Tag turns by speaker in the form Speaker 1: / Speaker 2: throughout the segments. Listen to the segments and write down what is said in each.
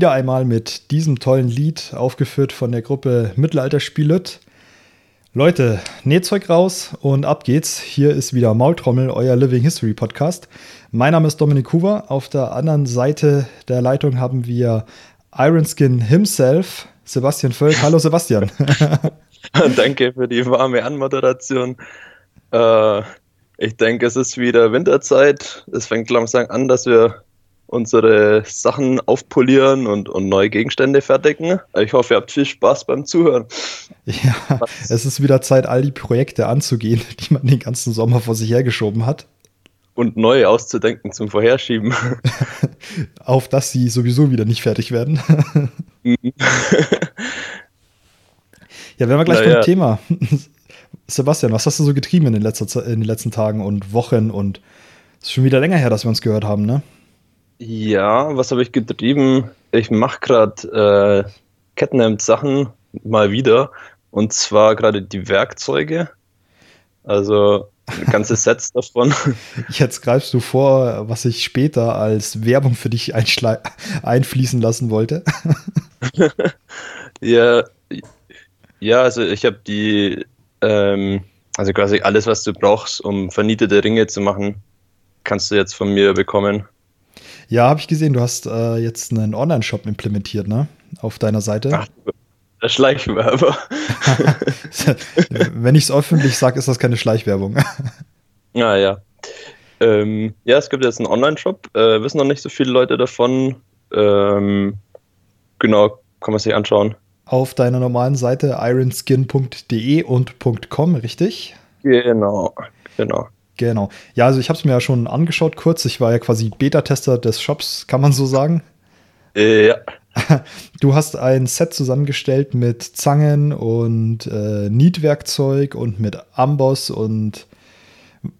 Speaker 1: Wieder einmal mit diesem tollen Lied, aufgeführt von der Gruppe Mittelalterspielet. Leute, Nähzeug raus und ab geht's. Hier ist wieder Maultrommel, euer Living History Podcast. Mein Name ist Dominik Huber. Auf der anderen Seite der Leitung haben wir Ironskin himself, Sebastian Völk. Hallo Sebastian.
Speaker 2: Danke für die warme Anmoderation. Äh, ich denke, es ist wieder Winterzeit. Es fängt langsam an, dass wir unsere Sachen aufpolieren und, und neue Gegenstände fertigen. Ich hoffe, ihr habt viel Spaß beim Zuhören.
Speaker 1: Ja, Was? es ist wieder Zeit, all die Projekte anzugehen, die man den ganzen Sommer vor sich hergeschoben hat.
Speaker 2: Und neue auszudenken zum Vorherschieben.
Speaker 1: Auf dass sie sowieso wieder nicht fertig werden. ja, werden wir gleich Na, beim. Thema. Sebastian, was hast du so getrieben in den, letzter, in den letzten Tagen und Wochen? Und es ist schon wieder länger her, dass wir uns gehört haben, ne?
Speaker 2: Ja, was habe ich getrieben? Ich mache gerade äh, Kettenhemd-Sachen mal wieder. Und zwar gerade die Werkzeuge. Also ganze Sets davon.
Speaker 1: Jetzt greifst du vor, was ich später als Werbung für dich einfließen lassen wollte.
Speaker 2: ja, ja, also ich habe die, ähm, also quasi alles, was du brauchst, um vernietete Ringe zu machen, kannst du jetzt von mir bekommen.
Speaker 1: Ja, habe ich gesehen, du hast äh, jetzt einen Online-Shop implementiert, ne? Auf deiner Seite. Ach,
Speaker 2: der Schleichwerber.
Speaker 1: Wenn ich es öffentlich sage, ist das keine Schleichwerbung.
Speaker 2: ja, ja. Ähm, ja, es gibt jetzt einen Online-Shop, äh, wissen noch nicht so viele Leute davon. Ähm, genau, kann man sich anschauen.
Speaker 1: Auf deiner normalen Seite ironskin.de und .com, richtig?
Speaker 2: Genau, genau.
Speaker 1: Genau. Ja, also ich habe es mir ja schon angeschaut kurz. Ich war ja quasi Beta-Tester des Shops, kann man so sagen.
Speaker 2: Äh, ja.
Speaker 1: Du hast ein Set zusammengestellt mit Zangen und äh, Nietwerkzeug und mit Amboss und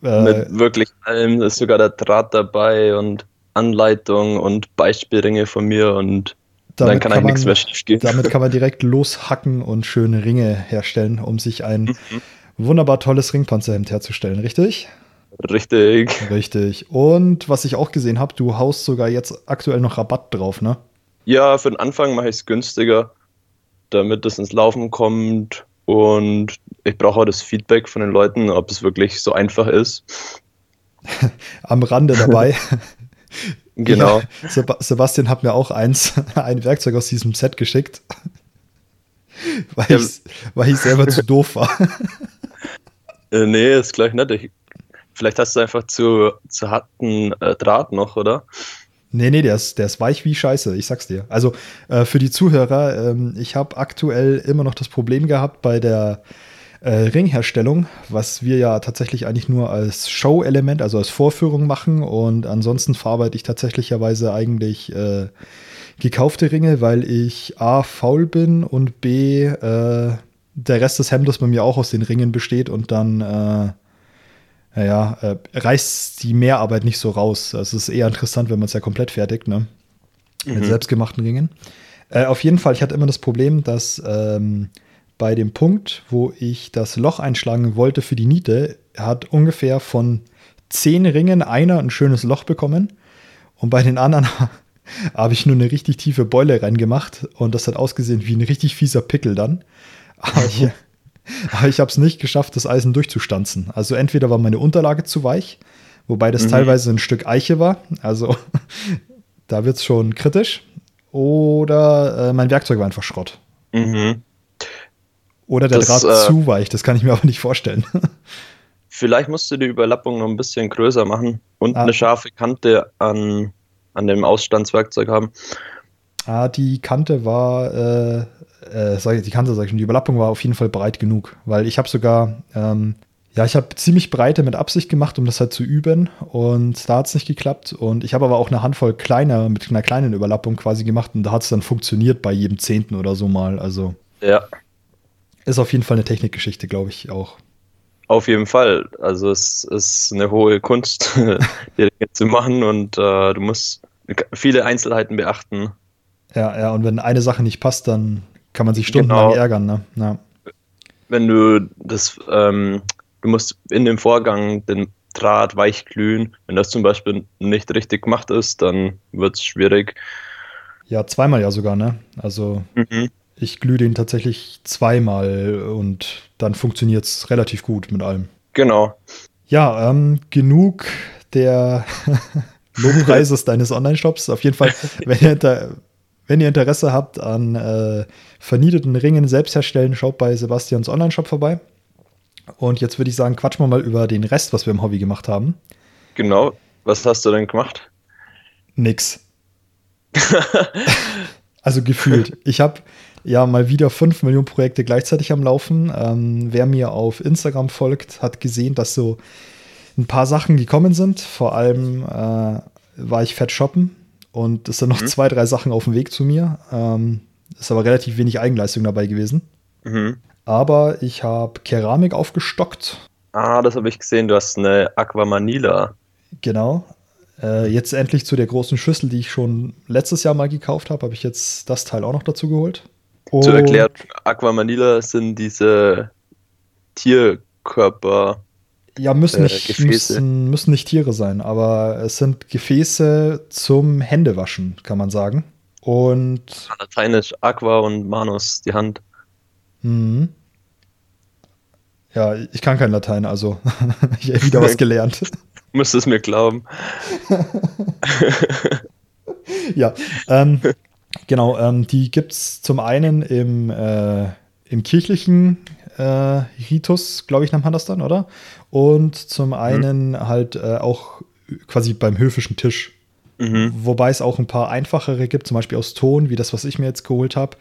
Speaker 2: äh, mit wirklich allem. ist sogar der Draht dabei und Anleitung und Beispielringe von mir und dann kann, kann nichts mehr schief gehen.
Speaker 1: Damit kann man direkt loshacken und schöne Ringe herstellen, um sich ein mhm. wunderbar tolles Ringpanzerhemd herzustellen, richtig?
Speaker 2: Richtig.
Speaker 1: Richtig. Und was ich auch gesehen habe, du haust sogar jetzt aktuell noch Rabatt drauf, ne?
Speaker 2: Ja, für den Anfang mache ich es günstiger, damit es ins Laufen kommt. Und ich brauche auch das Feedback von den Leuten, ob es wirklich so einfach ist.
Speaker 1: Am Rande dabei.
Speaker 2: genau.
Speaker 1: Ja, Sebastian hat mir auch eins, ein Werkzeug aus diesem Set geschickt. Weil, ja. ich, weil ich selber zu doof war.
Speaker 2: Äh, nee, ist gleich nett. Ich Vielleicht hast du einfach zu, zu harten äh, Draht noch, oder?
Speaker 1: Nee, nee, der ist, der ist weich wie Scheiße, ich sag's dir. Also äh, für die Zuhörer, ähm, ich habe aktuell immer noch das Problem gehabt bei der äh, Ringherstellung, was wir ja tatsächlich eigentlich nur als Show-Element, also als Vorführung machen. Und ansonsten verarbeite ich tatsächlicherweise eigentlich äh, gekaufte Ringe, weil ich A, faul bin und B, äh, der Rest des Hemdes bei mir auch aus den Ringen besteht und dann äh, naja, äh, reißt die Mehrarbeit nicht so raus. Es ist eher interessant, wenn man es ja komplett fertigt, ne? Mhm. Mit selbstgemachten Ringen. Äh, auf jeden Fall, ich hatte immer das Problem, dass ähm, bei dem Punkt, wo ich das Loch einschlagen wollte für die Niete, hat ungefähr von zehn Ringen einer ein schönes Loch bekommen. Und bei den anderen habe ich nur eine richtig tiefe Beule reingemacht und das hat ausgesehen wie ein richtig fieser Pickel dann. Aber ich, Aber ich habe es nicht geschafft, das Eisen durchzustanzen. Also entweder war meine Unterlage zu weich, wobei das mhm. teilweise ein Stück Eiche war. Also da wird es schon kritisch. Oder äh, mein Werkzeug war einfach Schrott.
Speaker 2: Mhm.
Speaker 1: Oder der das, Draht äh, zu weich, das kann ich mir aber nicht vorstellen.
Speaker 2: Vielleicht musst du die Überlappung noch ein bisschen größer machen und ah. eine scharfe Kante an, an dem Ausstandswerkzeug haben.
Speaker 1: Ah, die Kante war äh, äh, die Kante, sag ich schon, die Überlappung war auf jeden Fall breit genug, weil ich habe sogar, ähm, ja, ich habe ziemlich breite mit Absicht gemacht, um das halt zu üben und da hat es nicht geklappt und ich habe aber auch eine Handvoll kleiner, mit einer kleinen Überlappung quasi gemacht und da hat es dann funktioniert bei jedem Zehnten oder so mal, also.
Speaker 2: Ja.
Speaker 1: Ist auf jeden Fall eine Technikgeschichte, glaube ich auch.
Speaker 2: Auf jeden Fall. Also es ist eine hohe Kunst, die Dinge zu machen und äh, du musst viele Einzelheiten beachten.
Speaker 1: Ja, ja, und wenn eine Sache nicht passt, dann kann man sich stundenlang genau. ärgern, ne? Ja.
Speaker 2: Wenn du das, ähm, du musst in dem Vorgang den Draht weich glühen. Wenn das zum Beispiel nicht richtig gemacht ist, dann wird es schwierig.
Speaker 1: Ja, zweimal ja sogar, ne? Also mhm. ich glühe den tatsächlich zweimal und dann funktioniert es relativ gut mit allem.
Speaker 2: Genau.
Speaker 1: Ja, ähm, genug der Lobpreises deines Online-Shops. Auf jeden Fall, wenn ihr, wenn ihr Interesse habt an äh, vernieteten Ringen selbst herstellen, schaut bei Sebastians Online-Shop vorbei. Und jetzt würde ich sagen, quatschen wir mal über den Rest, was wir im Hobby gemacht haben.
Speaker 2: Genau. Was hast du denn gemacht?
Speaker 1: Nix. also gefühlt. Ich habe ja mal wieder 5 Millionen Projekte gleichzeitig am Laufen. Ähm, wer mir auf Instagram folgt, hat gesehen, dass so ein paar Sachen gekommen sind. Vor allem äh, war ich fett shoppen und es sind noch mhm. zwei, drei Sachen auf dem Weg zu mir. Ähm, ist aber relativ wenig Eigenleistung dabei gewesen. Mhm. Aber ich habe Keramik aufgestockt.
Speaker 2: Ah, das habe ich gesehen. Du hast eine Aquamanila.
Speaker 1: Genau. Äh, jetzt endlich zu der großen Schüssel, die ich schon letztes Jahr mal gekauft habe, habe ich jetzt das Teil auch noch dazu geholt.
Speaker 2: Und Zu erklären, Aquamanila sind diese Tierkörper.
Speaker 1: Ja, müssen nicht, äh, müssen, müssen nicht Tiere sein, aber es sind Gefäße zum Händewaschen, kann man sagen. Und.
Speaker 2: Lateinisch Aqua und Manus, die Hand. Mhm.
Speaker 1: Ja, ich kann kein Latein, also ich habe wieder was gelernt.
Speaker 2: Müsste es mir glauben.
Speaker 1: ja, ähm, genau, ähm, die gibt es zum einen im, äh, im kirchlichen äh, Ritus, glaube ich, nennt man das dann, oder? Und zum einen mhm. halt äh, auch quasi beim höfischen Tisch. Mhm. Wobei es auch ein paar einfachere gibt, zum Beispiel aus Ton, wie das, was ich mir jetzt geholt habe.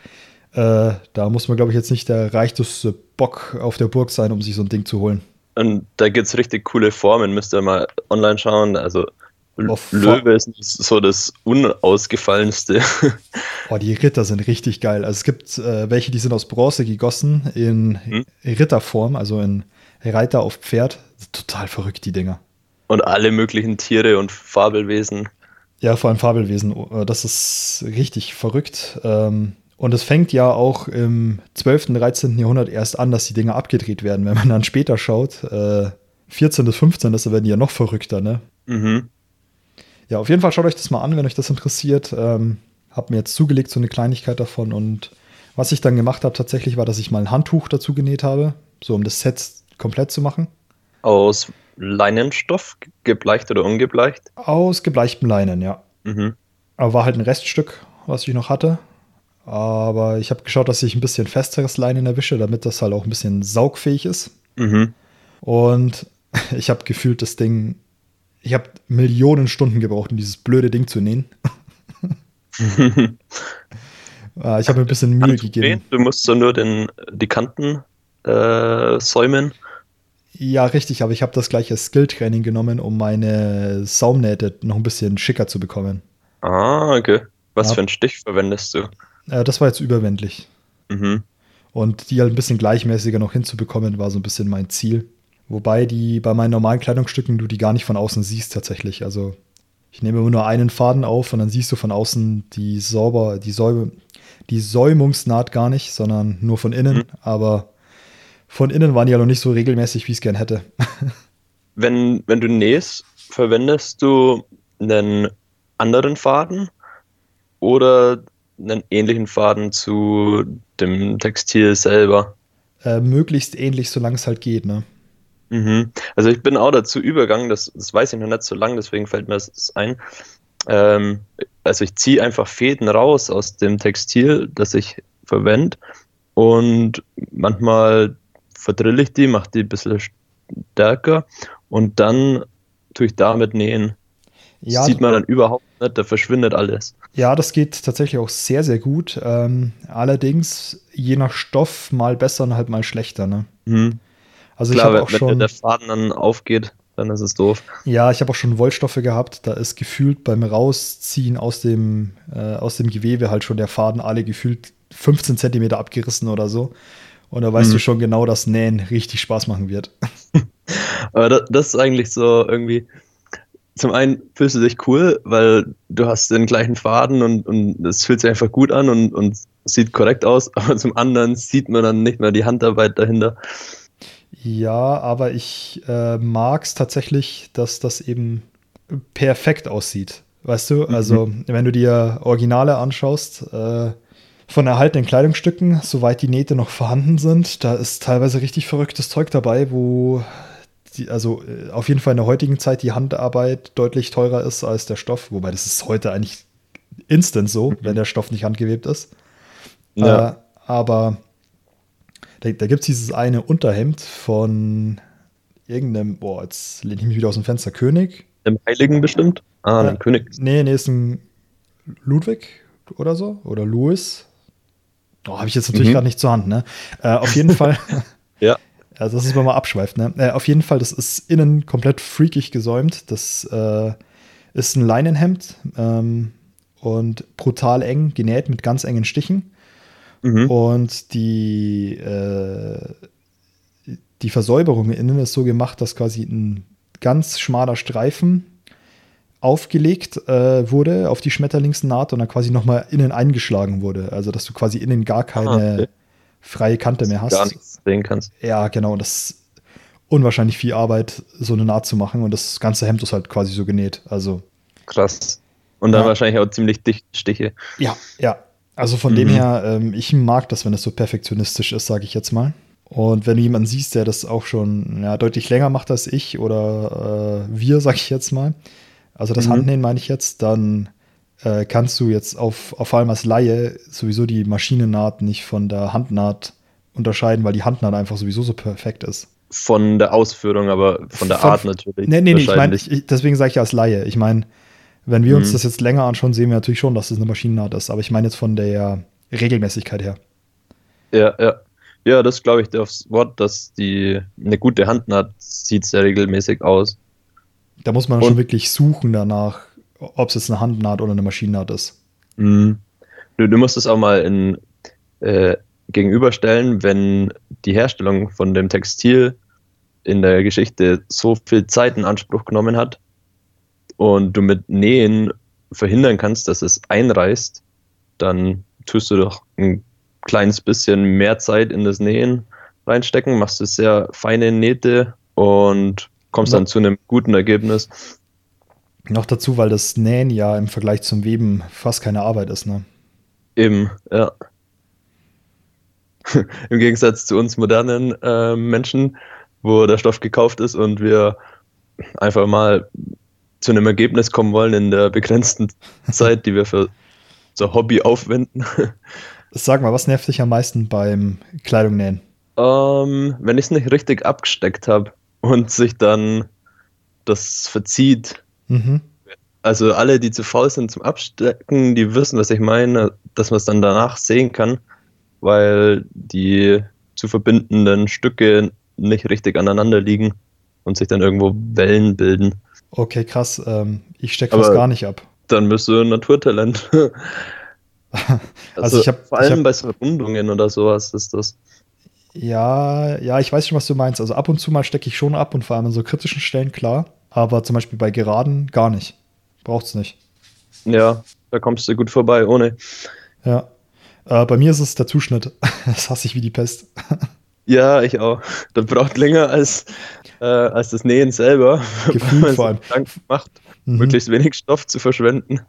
Speaker 1: Äh, da muss man, glaube ich, jetzt nicht der reichteste Bock auf der Burg sein, um sich so ein Ding zu holen.
Speaker 2: Und da gibt es richtig coole Formen, müsst ihr mal online schauen. Also Löwe ist so das unausgefallenste.
Speaker 1: Oh, die Ritter sind richtig geil. Also es gibt äh, welche, die sind aus Bronze gegossen in hm? Ritterform, also in Reiter auf Pferd. Total verrückt, die Dinger.
Speaker 2: Und alle möglichen Tiere und Fabelwesen.
Speaker 1: Ja, vor allem Fabelwesen. Oh, das ist richtig verrückt. Ähm, und es fängt ja auch im 12., 13. Jahrhundert erst an, dass die Dinge abgedreht werden. Wenn man dann später schaut, äh, 14. bis 15. da werden die ja noch verrückter, ne? Mhm. Ja, auf jeden Fall schaut euch das mal an, wenn euch das interessiert. Ähm, hab mir jetzt zugelegt, so eine Kleinigkeit davon. Und was ich dann gemacht habe tatsächlich, war, dass ich mal ein Handtuch dazu genäht habe, so um das Set komplett zu machen.
Speaker 2: Aus Leinenstoff, gebleicht oder ungebleicht?
Speaker 1: Aus gebleichtem Leinen, ja. Mhm. Aber war halt ein Reststück, was ich noch hatte. Aber ich habe geschaut, dass ich ein bisschen festeres Leinen erwische, damit das halt auch ein bisschen saugfähig ist. Mhm. Und ich habe gefühlt das Ding, ich habe Millionen Stunden gebraucht, um dieses blöde Ding zu nähen. Ah, ich habe mir ein bisschen Mühe gegeben.
Speaker 2: Du musst so nur den, die Kanten äh, säumen.
Speaker 1: Ja, richtig, aber ich habe das gleiche Skill-Training genommen, um meine Saumnähte noch ein bisschen schicker zu bekommen.
Speaker 2: Ah, okay. Was ja. für einen Stich verwendest du?
Speaker 1: Äh, das war jetzt überwendlich. Mhm. Und die halt ein bisschen gleichmäßiger noch hinzubekommen, war so ein bisschen mein Ziel. Wobei die bei meinen normalen Kleidungsstücken du die gar nicht von außen siehst tatsächlich. Also ich nehme immer nur einen Faden auf und dann siehst du von außen die sauber, die Säume, die Säumungsnaht gar nicht, sondern nur von innen. Mhm. Aber von innen waren die ja noch nicht so regelmäßig, wie ich es gern hätte.
Speaker 2: wenn, wenn du nähst, verwendest du einen anderen Faden oder einen ähnlichen Faden zu dem Textil selber.
Speaker 1: Äh, möglichst ähnlich, solange es halt geht, ne?
Speaker 2: Mhm. Also ich bin auch dazu übergegangen, das, das weiß ich noch nicht so lange, deswegen fällt mir das ein. Ähm, also ich ziehe einfach Fäden raus aus dem Textil, das ich verwende und manchmal verdrille ich die, mache die ein bisschen stärker und dann tue ich damit nähen. Ja, sieht man dann überhaupt nicht, da verschwindet alles.
Speaker 1: Ja, das geht tatsächlich auch sehr, sehr gut. Ähm, allerdings je nach Stoff mal besser und halt mal schlechter. Ne? Mhm.
Speaker 2: Also Klar, ich auch wenn schon, der Faden dann aufgeht, dann ist es doof.
Speaker 1: Ja, ich habe auch schon Wollstoffe gehabt. Da ist gefühlt beim Rausziehen aus dem, äh, aus dem Gewebe halt schon der Faden alle gefühlt 15 Zentimeter abgerissen oder so. Und da weißt mhm. du schon genau, dass Nähen richtig Spaß machen wird.
Speaker 2: Aber das, das ist eigentlich so irgendwie zum einen fühlst du dich cool, weil du hast den gleichen Faden und, und es fühlt sich einfach gut an und, und sieht korrekt aus, aber zum anderen sieht man dann nicht mehr die Handarbeit dahinter.
Speaker 1: Ja, aber ich äh, mag es tatsächlich, dass das eben perfekt aussieht. Weißt du, also mhm. wenn du dir Originale anschaust, äh, von erhaltenen Kleidungsstücken, soweit die Nähte noch vorhanden sind, da ist teilweise richtig verrücktes Zeug dabei, wo die, also äh, auf jeden Fall in der heutigen Zeit die Handarbeit deutlich teurer ist als der Stoff, wobei das ist heute eigentlich instant so, mhm. wenn der Stoff nicht handgewebt ist. Ja. Äh, aber da, da gibt es dieses eine Unterhemd von irgendeinem, boah, jetzt lehne ich mich wieder aus dem Fenster, König.
Speaker 2: Im Heiligen bestimmt? Ah,
Speaker 1: äh, König. Nee, nee, ist ein Ludwig oder so. Oder Louis. Oh, habe ich jetzt natürlich mhm. gerade nicht zur Hand, ne? Äh, auf jeden Fall.
Speaker 2: ja.
Speaker 1: Also das ist, wenn man abschweift, ne? Äh, auf jeden Fall, das ist innen komplett freakig gesäumt. Das äh, ist ein Leinenhemd ähm, und brutal eng genäht mit ganz engen Stichen. Mhm. Und die, äh, die Versäuberung innen ist so gemacht, dass quasi ein ganz schmaler Streifen aufgelegt äh, wurde auf die Schmetterlingsnaht und dann quasi nochmal innen eingeschlagen wurde. Also, dass du quasi innen gar keine ah, okay. freie Kante mehr hast.
Speaker 2: Gar nichts sehen kannst.
Speaker 1: Ja, genau. Und das ist unwahrscheinlich viel Arbeit, so eine Naht zu machen. Und das ganze Hemd ist halt quasi so genäht. Also.
Speaker 2: Krass. Und dann ja. wahrscheinlich auch ziemlich dicht Stiche.
Speaker 1: Ja, ja. Also von mhm. dem her, ähm, ich mag das, wenn es so perfektionistisch ist, sage ich jetzt mal. Und wenn du jemanden siehst, der das auch schon ja, deutlich länger macht als ich oder äh, wir, sag ich jetzt mal, also das mhm. Handnähen meine ich jetzt, dann äh, kannst du jetzt auf, auf allem als Laie sowieso die Maschinennaht nicht von der Handnaht unterscheiden, weil die Handnaht einfach sowieso so perfekt ist.
Speaker 2: Von der Ausführung, aber von der von, Art natürlich.
Speaker 1: Nee, nee, nee, ich meine, deswegen sage ich als Laie. Ich meine, wenn wir mhm. uns das jetzt länger anschauen, sehen wir natürlich schon, dass es das eine Maschinennaht ist, aber ich meine jetzt von der Regelmäßigkeit her.
Speaker 2: Ja, ja. Ja, das glaube ich aufs Wort, dass die eine gute Handnaht sieht sehr regelmäßig aus.
Speaker 1: Da muss man Und, schon wirklich suchen danach, ob es jetzt eine Handnaht oder eine Maschinennaht ist.
Speaker 2: Mh. Du, du musst es auch mal in, äh, gegenüberstellen, wenn die Herstellung von dem Textil in der Geschichte so viel Zeit in Anspruch genommen hat und du mit Nähen verhindern kannst, dass es einreißt, dann tust du doch ein kleines bisschen mehr Zeit in das Nähen reinstecken, machst du sehr feine Nähte und kommst dann zu einem guten Ergebnis.
Speaker 1: Noch dazu, weil das Nähen ja im Vergleich zum Weben fast keine Arbeit ist, ne?
Speaker 2: Eben, ja. Im Gegensatz zu uns modernen äh, Menschen, wo der Stoff gekauft ist und wir einfach mal zu einem Ergebnis kommen wollen in der begrenzten Zeit, die wir für so Hobby aufwenden.
Speaker 1: Sag mal, was nervt dich am meisten beim Kleidungnähen?
Speaker 2: Ähm, wenn ich es nicht richtig abgesteckt habe und sich dann das verzieht. Mhm. Also alle, die zu faul sind zum Abstecken, die wissen, was ich meine, dass man es dann danach sehen kann, weil die zu verbindenden Stücke nicht richtig aneinander liegen und sich dann irgendwo Wellen bilden.
Speaker 1: Okay, krass. Ähm, ich stecke das gar nicht ab.
Speaker 2: Dann bist du ein Naturtalent.
Speaker 1: also, also, ich habe
Speaker 2: vor allem hab, bei Verwundungen oder sowas ist das.
Speaker 1: Ja, ja, ich weiß schon, was du meinst. Also ab und zu mal stecke ich schon ab und vor allem an so kritischen Stellen, klar. Aber zum Beispiel bei Geraden gar nicht. Braucht's nicht.
Speaker 2: Ja, da kommst du gut vorbei ohne.
Speaker 1: Ja. Äh, bei mir ist es der Zuschnitt. Das hasse ich wie die Pest.
Speaker 2: Ja, ich auch. Das braucht länger als, äh, als das Nähen selber.
Speaker 1: Gefühl vor allem.
Speaker 2: macht, mhm. möglichst wenig Stoff zu verschwenden.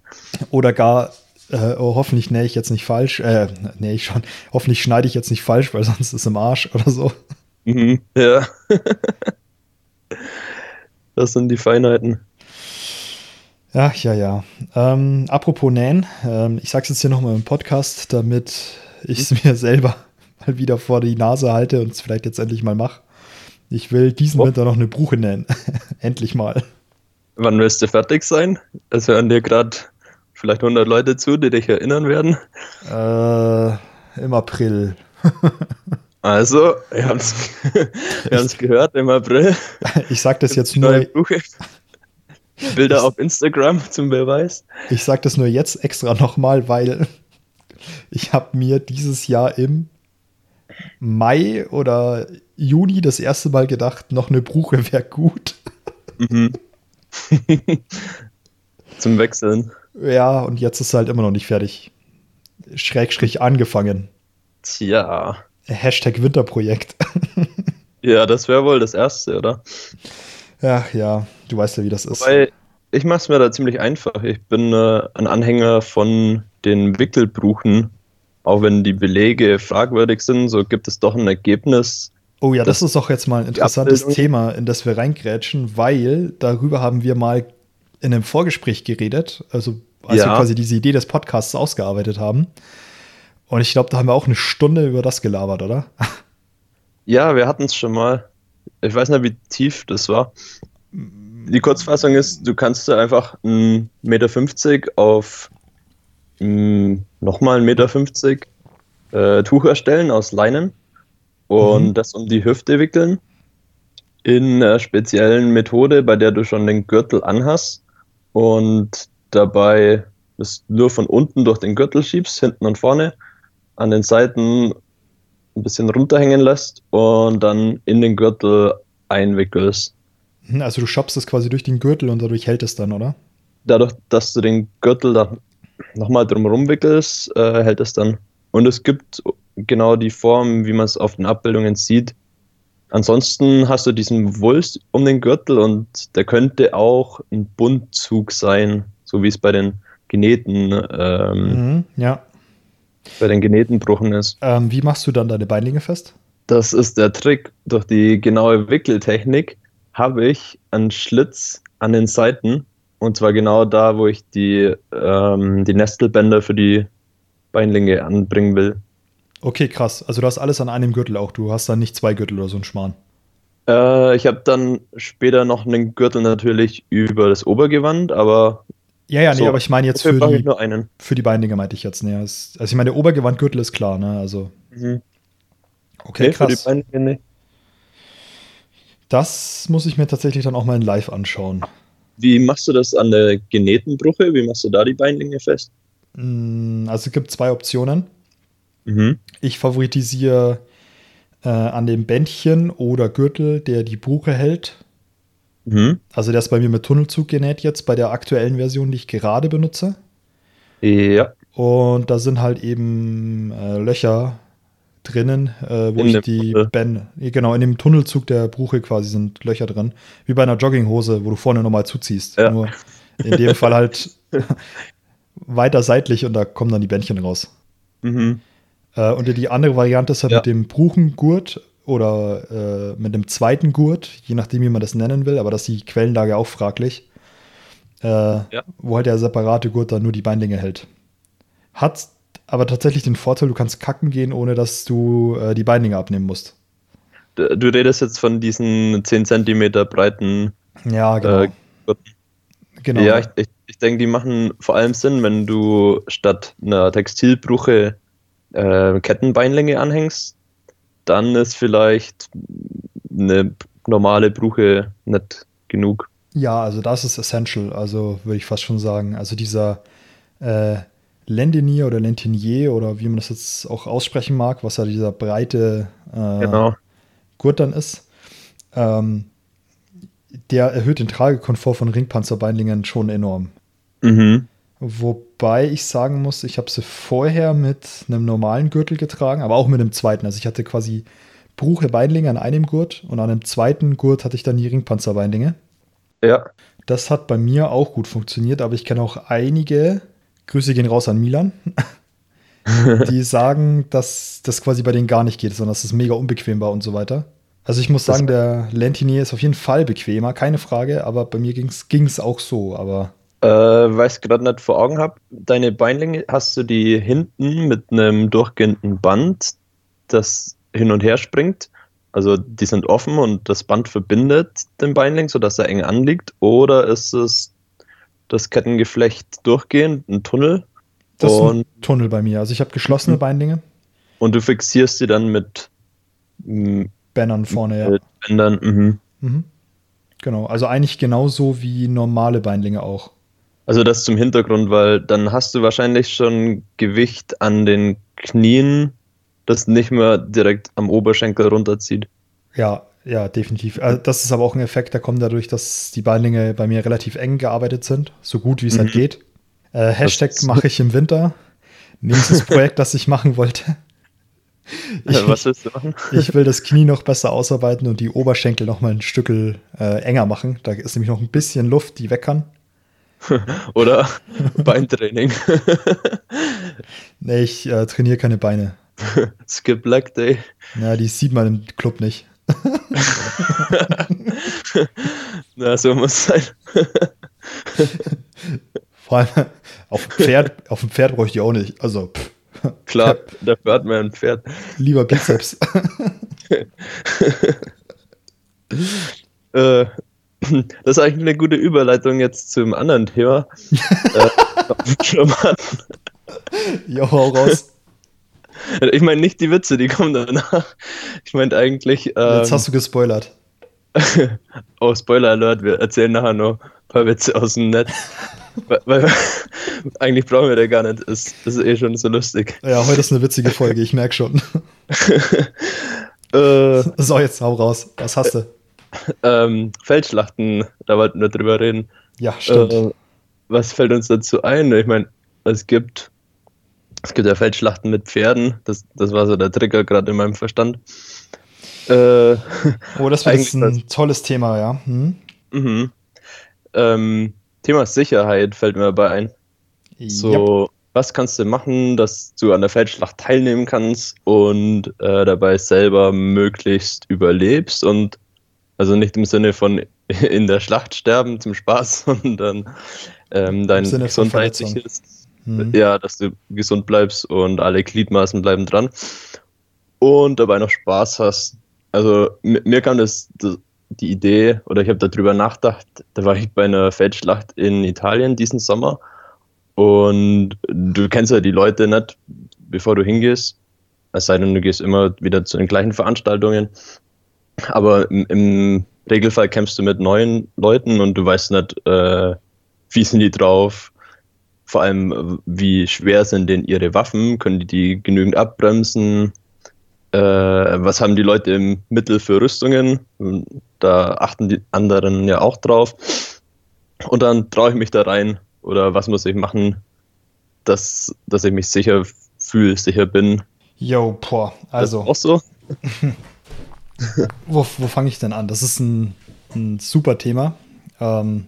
Speaker 1: Oder gar äh, oh, hoffentlich nähe ich jetzt nicht falsch, äh, nähe ich schon, hoffentlich schneide ich jetzt nicht falsch, weil sonst ist es im Arsch oder so.
Speaker 2: Mhm, ja. das sind die Feinheiten.
Speaker 1: Ja, ja, ja. Ähm, apropos Nähen, ähm, ich sag's jetzt hier nochmal im Podcast, damit ich es mir selber mal wieder vor die Nase halte und es vielleicht jetzt endlich mal mache. Ich will diesen oh. Winter noch eine Bruche nähen. endlich mal.
Speaker 2: Wann wirst du fertig sein? Es hören dir gerade vielleicht 100 Leute zu, die dich erinnern werden?
Speaker 1: Äh, Im April.
Speaker 2: also, wir haben es gehört, im April.
Speaker 1: Ich sag das jetzt nur.
Speaker 2: Bilder auf Instagram zum Beweis.
Speaker 1: Ich sag das nur jetzt extra nochmal, weil ich habe mir dieses Jahr im Mai oder Juni das erste Mal gedacht, noch eine Bruche wäre gut. Mhm.
Speaker 2: Zum Wechseln.
Speaker 1: Ja, und jetzt ist es halt immer noch nicht fertig. Schrägstrich angefangen.
Speaker 2: Tja.
Speaker 1: Hashtag Winterprojekt.
Speaker 2: ja, das wäre wohl das erste, oder?
Speaker 1: Ja, ja, du weißt ja, wie das
Speaker 2: Wobei,
Speaker 1: ist.
Speaker 2: ich mache es mir da ziemlich einfach. Ich bin äh, ein Anhänger von den Wickelbruchen. Auch wenn die Belege fragwürdig sind, so gibt es doch ein Ergebnis.
Speaker 1: Oh ja, das, das ist doch jetzt mal ein interessantes Thema, in das wir reingrätschen, weil darüber haben wir mal in einem Vorgespräch geredet, also als ja. wir quasi diese Idee des Podcasts ausgearbeitet haben. Und ich glaube, da haben wir auch eine Stunde über das gelabert, oder?
Speaker 2: Ja, wir hatten es schon mal. Ich weiß nicht, wie tief das war. Die Kurzfassung ist, du kannst da einfach 1,50 Meter auf nochmal 1,50 Meter äh, Tuch erstellen aus Leinen und mhm. das um die Hüfte wickeln in einer speziellen Methode, bei der du schon den Gürtel anhast und dabei es nur von unten durch den Gürtel schiebst, hinten und vorne, an den Seiten ein bisschen runterhängen lässt und dann in den Gürtel einwickelst.
Speaker 1: Mhm, also du shoppst es quasi durch den Gürtel und dadurch hält es dann, oder?
Speaker 2: Dadurch, dass du den Gürtel dann nochmal drumherum wickelst, äh, hält es dann. Und es gibt genau die Form, wie man es auf den Abbildungen sieht. Ansonsten hast du diesen Wulst um den Gürtel und der könnte auch ein Buntzug sein, so wie es bei den Geneten, ähm, mhm,
Speaker 1: ja.
Speaker 2: bei den Genetenbruchen ist.
Speaker 1: Ähm, wie machst du dann deine Beinlinge fest?
Speaker 2: Das ist der Trick. Durch die genaue Wickeltechnik habe ich einen Schlitz an den Seiten und zwar genau da, wo ich die, ähm, die Nestelbänder für die Beinlinge anbringen will.
Speaker 1: Okay, krass. Also du hast alles an einem Gürtel auch. Du hast dann nicht zwei Gürtel oder so ein Schmarrn.
Speaker 2: Äh, ich habe dann später noch einen Gürtel natürlich über das Obergewand, aber.
Speaker 1: Ja, ja, so, nee, aber ich meine jetzt für die, nur einen. für die Beinlinge meinte ich jetzt. Nee, also ich meine, der Obergewandgürtel ist klar, ne? Also. Mhm. Okay, nee, krass. Beinlinge nicht. Das muss ich mir tatsächlich dann auch mal in Live anschauen.
Speaker 2: Wie machst du das an der Genetenbrüche? Wie machst du da die Beinlinge fest?
Speaker 1: Mm, also es gibt zwei Optionen. Mhm. Ich favoritisiere äh, an dem Bändchen oder Gürtel, der die Buche hält. Mhm. Also der ist bei mir mit Tunnelzug genäht jetzt bei der aktuellen Version, die ich gerade benutze.
Speaker 2: Ja.
Speaker 1: Und da sind halt eben äh, Löcher drinnen, äh, wo in ich die Ben, genau, in dem Tunnelzug der Bruche quasi sind Löcher drin. Wie bei einer Jogginghose, wo du vorne nochmal zuziehst. Ja. Nur in dem Fall halt weiter seitlich und da kommen dann die Bändchen raus. Mhm. Äh, und die andere Variante ist halt ja. mit dem Bruchengurt oder äh, mit dem zweiten Gurt, je nachdem, wie man das nennen will, aber das ist die Quellenlage auch fraglich. Äh, ja. Wo halt der separate Gurt dann nur die Beinlinge hält. Hat aber tatsächlich den Vorteil, du kannst kacken gehen, ohne dass du äh, die Beinlinge abnehmen musst.
Speaker 2: Du, redest jetzt von diesen 10 cm breiten.
Speaker 1: Ja, genau. Äh,
Speaker 2: genau. Ja, ich, ich, ich denke, die machen vor allem Sinn, wenn du statt einer Textilbruche äh, Kettenbeinlänge anhängst, dann ist vielleicht eine normale Bruche nicht genug.
Speaker 1: Ja, also das ist essential, also würde ich fast schon sagen. Also dieser äh, Lendinier oder Lentinier oder wie man das jetzt auch aussprechen mag, was ja dieser breite äh, genau. Gurt dann ist, ähm, der erhöht den Tragekomfort von Ringpanzerbeinlingen schon enorm. Mhm. Wobei ich sagen muss, ich habe sie vorher mit einem normalen Gürtel getragen, aber auch mit einem zweiten. Also ich hatte quasi Bruche Beinlinge an einem Gurt und an einem zweiten Gurt hatte ich dann die Ringpanzerbeinlinge.
Speaker 2: Ja.
Speaker 1: Das hat bei mir auch gut funktioniert, aber ich kenne auch einige, Grüße gehen raus an Milan, die sagen, dass das quasi bei denen gar nicht geht, sondern dass es mega unbequem war und so weiter. Also ich muss sagen, der Lentinier ist auf jeden Fall bequemer, keine Frage, aber bei mir ging es auch so, aber
Speaker 2: äh, weil ich gerade nicht vor Augen habe, deine Beinlänge, hast du die hinten mit einem durchgehenden Band, das hin und her springt? Also die sind offen und das Band verbindet den Beinling, sodass er eng anliegt? Oder ist es das Kettengeflecht durchgehend, ein Tunnel?
Speaker 1: Das ist ein Tunnel bei mir. Also ich habe geschlossene mhm. Beinlinge.
Speaker 2: Und du fixierst sie dann mit
Speaker 1: Bändern vorne,
Speaker 2: mit ja. Bändern, mhm.
Speaker 1: Mhm. Genau, also eigentlich genauso wie normale Beinlinge auch.
Speaker 2: Also das zum Hintergrund, weil dann hast du wahrscheinlich schon Gewicht an den Knien, das nicht mehr direkt am Oberschenkel runterzieht.
Speaker 1: Ja, ja, definitiv. Also das ist aber auch ein Effekt, der kommt dadurch, dass die Beinlinge bei mir relativ eng gearbeitet sind, so gut wie es halt mhm. halt geht. Äh, Hashtag mache ich im Winter. Nächstes Projekt, das ich machen wollte.
Speaker 2: Ich, Was willst du machen?
Speaker 1: ich will das Knie noch besser ausarbeiten und die Oberschenkel noch mal ein Stück äh, enger machen. Da ist nämlich noch ein bisschen Luft, die weg kann.
Speaker 2: Oder Beintraining.
Speaker 1: nee, ich äh, trainiere keine Beine.
Speaker 2: Skip Black Day.
Speaker 1: Ja, die sieht man im Club nicht.
Speaker 2: Na, so muss es sein.
Speaker 1: Vor allem auf dem Pferd, auf dem Pferd brauche ich auch nicht. Also, pff.
Speaker 2: Klar, dafür hat man ein Pferd.
Speaker 1: Lieber Bizeps.
Speaker 2: äh, das ist eigentlich eine gute Überleitung jetzt zum anderen Thema. äh,
Speaker 1: ja, hau raus.
Speaker 2: Ich meine nicht die Witze, die kommen danach. Ich meine eigentlich.
Speaker 1: Ähm, jetzt hast du gespoilert.
Speaker 2: oh, Spoiler Alert, wir erzählen nachher noch ein paar Witze aus dem Netz. weil, weil, eigentlich brauchen wir da gar nicht. Das, das ist eh schon so lustig.
Speaker 1: Ja, heute ist eine witzige Folge, ich merke schon. äh, so, jetzt hau raus. Was hast du?
Speaker 2: Ähm, Feldschlachten, da wollten wir drüber reden.
Speaker 1: Ja, stimmt. Äh,
Speaker 2: was fällt uns dazu ein? Ich meine, es gibt, es gibt ja Feldschlachten mit Pferden. Das, das war so der Trigger gerade in meinem Verstand.
Speaker 1: Äh, oh, das wäre ein tolles Thema, ja.
Speaker 2: Hm? Mhm. Ähm, Thema Sicherheit fällt mir dabei ein. So, yep. was kannst du machen, dass du an der Feldschlacht teilnehmen kannst und äh, dabei selber möglichst überlebst und also nicht im Sinne von in der Schlacht sterben zum Spaß, sondern ähm, dein Gesundheit ist. Mhm. Ja, dass du gesund bleibst und alle Gliedmaßen bleiben dran und dabei noch Spaß hast. Also mir kam das, das die Idee oder ich habe darüber nachgedacht, da war ich bei einer Feldschlacht in Italien diesen Sommer und du kennst ja die Leute nicht, bevor du hingehst, es sei denn, du gehst immer wieder zu den gleichen Veranstaltungen aber im, im Regelfall kämpfst du mit neuen Leuten und du weißt nicht, äh, wie sind die drauf, vor allem wie schwer sind denn ihre Waffen, können die die genügend abbremsen, äh, was haben die Leute im Mittel für Rüstungen, da achten die anderen ja auch drauf und dann traue ich mich da rein oder was muss ich machen, dass, dass ich mich sicher fühle, sicher bin.
Speaker 1: Jo, boah, also.
Speaker 2: Auch so?
Speaker 1: wo, wo fange ich denn an? Das ist ein, ein super Thema. Ähm,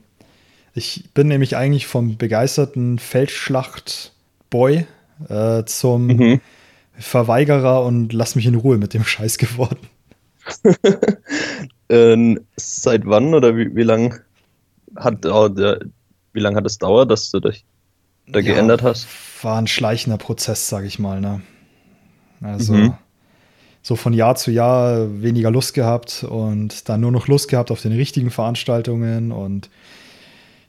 Speaker 1: ich bin nämlich eigentlich vom begeisterten Feldschlacht-Boy äh, zum mhm. Verweigerer und lass mich in Ruhe mit dem Scheiß geworden.
Speaker 2: äh, seit wann oder wie, wie lange hat der, wie lange hat es dauert, dass du dich da ja, geändert hast?
Speaker 1: War ein schleichender Prozess, sage ich mal. Ne? Also mhm so von Jahr zu Jahr weniger Lust gehabt und dann nur noch Lust gehabt auf den richtigen Veranstaltungen und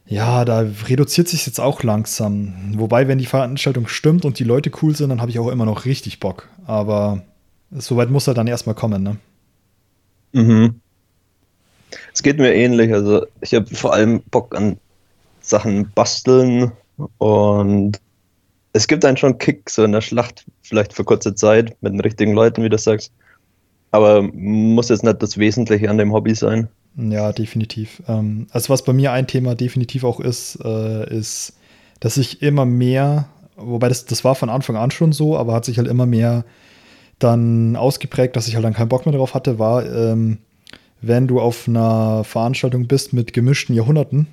Speaker 1: ja, da reduziert sich jetzt auch langsam. Wobei, wenn die Veranstaltung stimmt und die Leute cool sind, dann habe ich auch immer noch richtig Bock. Aber soweit muss er dann erstmal kommen, ne?
Speaker 2: Mhm. Es geht mir ähnlich. Also ich habe vor allem Bock an Sachen basteln und es gibt einen schon Kick, so in der Schlacht, vielleicht für kurze Zeit, mit den richtigen Leuten, wie du sagst. Aber muss jetzt nicht das Wesentliche an dem Hobby sein.
Speaker 1: Ja, definitiv. Ähm, also was bei mir ein Thema definitiv auch ist, äh, ist, dass ich immer mehr, wobei das, das war von Anfang an schon so, aber hat sich halt immer mehr dann ausgeprägt, dass ich halt dann keinen Bock mehr drauf hatte, war, ähm, wenn du auf einer Veranstaltung bist mit gemischten Jahrhunderten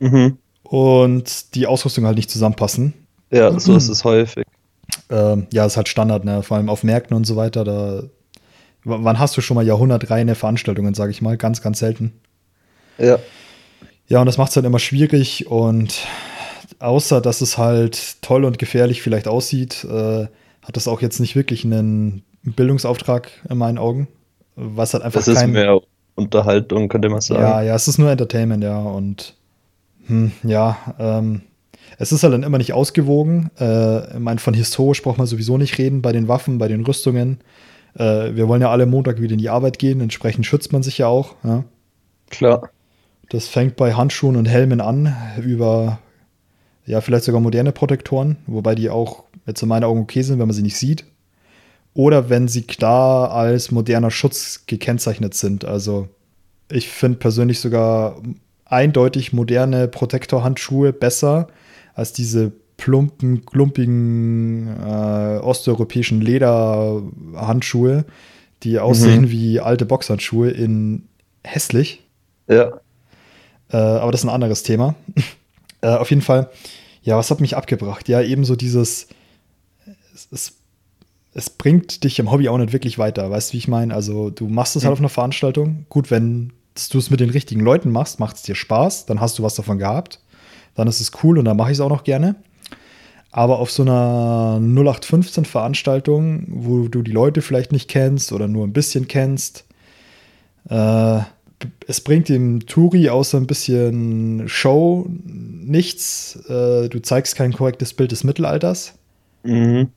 Speaker 1: mhm. und die Ausrüstung halt nicht zusammenpassen,
Speaker 2: ja, so ist es häufig.
Speaker 1: Ähm, ja, ist halt Standard, ne? vor allem auf Märkten und so weiter. Da, wann hast du schon mal jahrhundertreine Veranstaltungen, sage ich mal? Ganz, ganz selten.
Speaker 2: Ja.
Speaker 1: Ja, und das macht es halt immer schwierig und außer, dass es halt toll und gefährlich vielleicht aussieht, äh, hat das auch jetzt nicht wirklich einen Bildungsauftrag in meinen Augen. Was halt einfach
Speaker 2: das ist mehr Unterhaltung, könnte man sagen.
Speaker 1: Ja, ja, es ist nur Entertainment, ja. Und hm, ja, ähm, es ist halt dann immer nicht ausgewogen. Äh, ich meine, von historisch braucht man sowieso nicht reden bei den Waffen, bei den Rüstungen. Äh, wir wollen ja alle Montag wieder in die Arbeit gehen, entsprechend schützt man sich ja auch. Ja?
Speaker 2: Klar.
Speaker 1: Das fängt bei Handschuhen und Helmen an, über ja, vielleicht sogar moderne Protektoren, wobei die auch jetzt in meinen Augen okay sind, wenn man sie nicht sieht. Oder wenn sie klar als moderner Schutz gekennzeichnet sind. Also ich finde persönlich sogar eindeutig moderne Protektorhandschuhe besser als diese plumpen, klumpigen äh, osteuropäischen Lederhandschuhe, die aussehen mhm. wie alte Boxhandschuhe in hässlich.
Speaker 2: Ja.
Speaker 1: Äh, aber das ist ein anderes Thema. Äh, auf jeden Fall, ja, was hat mich abgebracht? Ja, ebenso dieses, es, es, es, bringt dich im Hobby auch nicht wirklich weiter, weißt du, wie ich meine? Also, du machst es halt mhm. auf einer Veranstaltung. Gut, wenn du es mit den richtigen Leuten machst, macht es dir Spaß, dann hast du was davon gehabt. Dann ist es cool und dann mache ich es auch noch gerne. Aber auf so einer 0815 Veranstaltung, wo du die Leute vielleicht nicht kennst oder nur ein bisschen kennst, äh, es bringt dem Turi außer ein bisschen Show nichts. Äh, du zeigst kein korrektes Bild des Mittelalters. Mhm.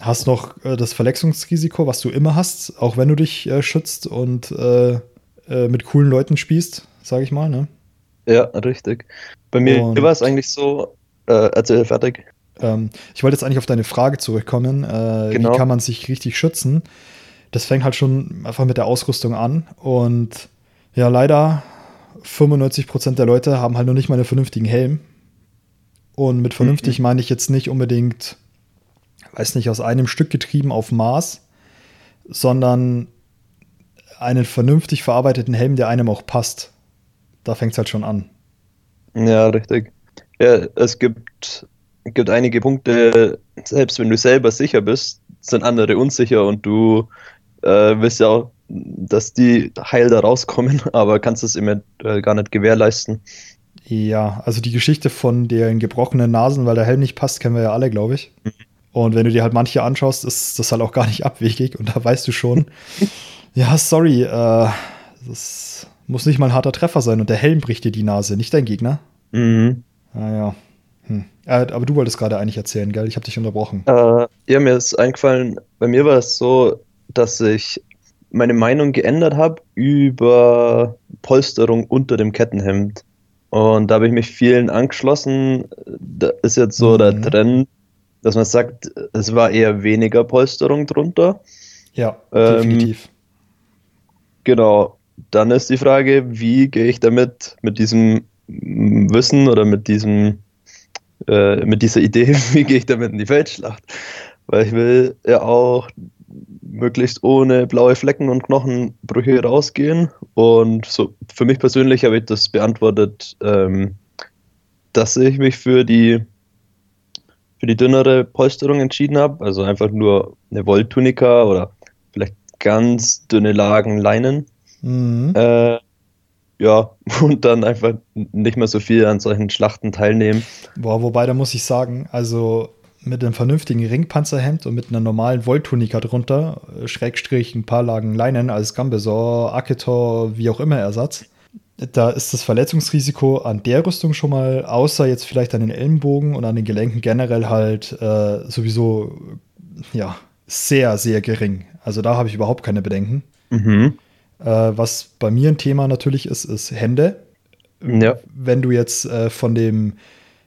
Speaker 1: Hast noch äh, das Verletzungsrisiko, was du immer hast, auch wenn du dich äh, schützt und äh, äh, mit coolen Leuten spielst, sage ich mal. Ne?
Speaker 2: Ja, richtig. Bei mir war es eigentlich so, äh, erzähl fertig.
Speaker 1: Ähm, ich wollte jetzt eigentlich auf deine Frage zurückkommen. Genau. Wie kann man sich richtig schützen? Das fängt halt schon einfach mit der Ausrüstung an und ja, leider 95% der Leute haben halt noch nicht mal einen vernünftigen Helm. Und mit vernünftig mhm. meine ich jetzt nicht unbedingt, weiß nicht, aus einem Stück getrieben auf Maß, sondern einen vernünftig verarbeiteten Helm, der einem auch passt. Da fängt es halt schon an.
Speaker 2: Ja, richtig. Ja, es gibt, gibt einige Punkte, selbst wenn du selber sicher bist, sind andere unsicher und du äh, willst ja auch dass die heil da rauskommen, aber kannst es immer äh, gar nicht gewährleisten.
Speaker 1: Ja, also die Geschichte von den gebrochenen Nasen, weil der Helm nicht passt, kennen wir ja alle, glaube ich. Mhm. Und wenn du dir halt manche anschaust, ist das halt auch gar nicht abwegig und da weißt du schon, ja, sorry, äh, das muss nicht mal ein harter Treffer sein und der Helm bricht dir die Nase, nicht dein Gegner. Mhm. Naja. Ah, hm. Äh, aber du wolltest gerade eigentlich erzählen, gell? Ich habe dich unterbrochen.
Speaker 2: Äh, ja, mir ist eingefallen, bei mir war es so, dass ich meine Meinung geändert habe über Polsterung unter dem Kettenhemd. Und da habe ich mich vielen angeschlossen. Da ist jetzt so mhm. der Trend, dass man sagt, es war eher weniger Polsterung drunter.
Speaker 1: Ja, ähm, definitiv.
Speaker 2: Genau. Dann ist die Frage, wie gehe ich damit, mit diesem Wissen oder mit diesem, äh, mit dieser Idee, wie gehe ich damit in die Feldschlacht? Weil ich will ja auch möglichst ohne blaue Flecken und Knochenbrüche rausgehen. Und so für mich persönlich habe ich das beantwortet, ähm, dass ich mich für die für die dünnere Polsterung entschieden habe. Also einfach nur eine Wolltunika oder vielleicht ganz dünne Lagen Leinen. Mhm. Äh, ja, und dann einfach nicht mehr so viel an solchen Schlachten teilnehmen.
Speaker 1: Boah, wobei, da muss ich sagen, also mit einem vernünftigen Ringpanzerhemd und mit einer normalen Wolltunika drunter, äh, Schrägstrich ein paar Lagen Leinen als Gambesor, Aketor, wie auch immer Ersatz. Da ist das Verletzungsrisiko an der Rüstung schon mal, außer jetzt vielleicht an den Ellenbogen und an den Gelenken generell halt äh, sowieso ja, sehr, sehr gering. Also da habe ich überhaupt keine Bedenken. Mhm. Äh, was bei mir ein Thema natürlich ist, ist Hände. Ja. Wenn du jetzt äh, von dem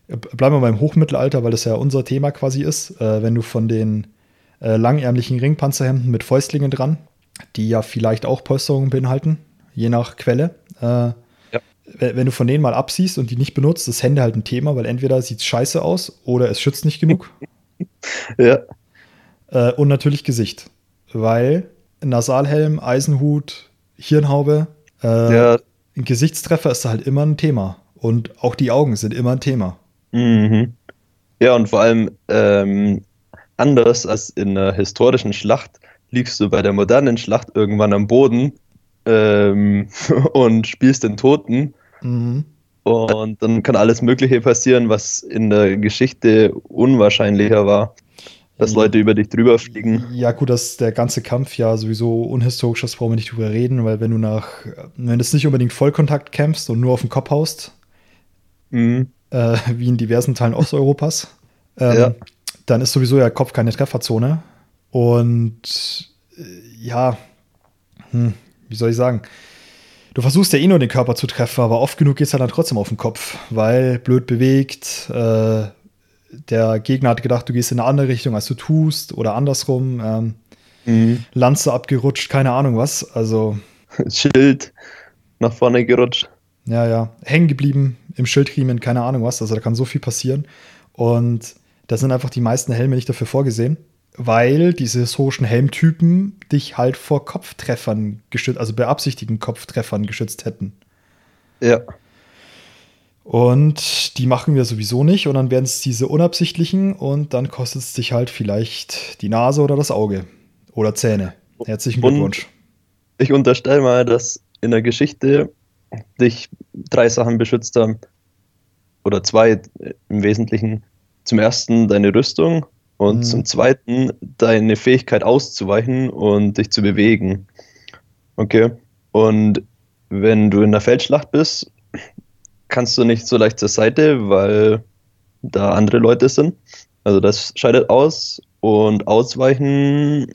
Speaker 1: bleiben wir beim Hochmittelalter, weil das ja unser Thema quasi ist. Äh, wenn du von den äh, langärmlichen Ringpanzerhemden mit Fäustlingen dran, die ja vielleicht auch Polsterungen beinhalten, je nach Quelle. Äh. Wenn du von denen mal absiehst und die nicht benutzt, ist Hände halt ein Thema, weil entweder sieht es scheiße aus oder es schützt nicht genug. ja. Äh, und natürlich Gesicht, weil Nasalhelm, Eisenhut, Hirnhaube, äh, ja. ein Gesichtstreffer ist halt immer ein Thema. Und auch die Augen sind immer ein Thema.
Speaker 2: Mhm. Ja, und vor allem ähm, anders als in einer historischen Schlacht liegst du bei der modernen Schlacht irgendwann am Boden ähm, und spielst den Toten. Mhm. Und dann kann alles Mögliche passieren, was in der Geschichte unwahrscheinlicher war. Dass Leute über dich drüber fliegen.
Speaker 1: Ja, gut, dass der ganze Kampf ja sowieso unhistorisch ist, brauchen wir nicht drüber reden, weil wenn du nach, wenn du nicht unbedingt Vollkontakt kämpfst und nur auf den Kopf haust, mhm äh, wie in diversen Teilen Osteuropas, ähm, ja. dann ist sowieso der Kopf keine Trefferzone. Und äh, ja, hm, wie soll ich sagen? Du versuchst ja eh nur den Körper zu treffen, aber oft genug geht es dann trotzdem auf den Kopf, weil blöd bewegt. Äh, der Gegner hat gedacht, du gehst in eine andere Richtung, als du tust, oder andersrum. Ähm, mhm. Lanze abgerutscht, keine Ahnung was. Also.
Speaker 2: Schild nach vorne gerutscht.
Speaker 1: Ja, ja. Hängen geblieben im Schildriemen, keine Ahnung was. Also da kann so viel passieren. Und da sind einfach die meisten Helme nicht dafür vorgesehen, weil diese historischen Helmtypen dich halt vor Kopftreffern geschützt, also beabsichtigten Kopftreffern geschützt hätten.
Speaker 2: Ja.
Speaker 1: Und die machen wir sowieso nicht und dann werden es diese unabsichtlichen und dann kostet es dich halt vielleicht die Nase oder das Auge oder Zähne. Herzlichen Glückwunsch. Und
Speaker 2: ich unterstelle mal, dass in der Geschichte dich drei Sachen beschützt haben. Oder zwei im Wesentlichen. Zum ersten deine Rüstung und mhm. zum zweiten deine Fähigkeit auszuweichen und dich zu bewegen. Okay. Und wenn du in der Feldschlacht bist, kannst du nicht so leicht zur Seite, weil da andere Leute sind. Also das scheidet aus und ausweichen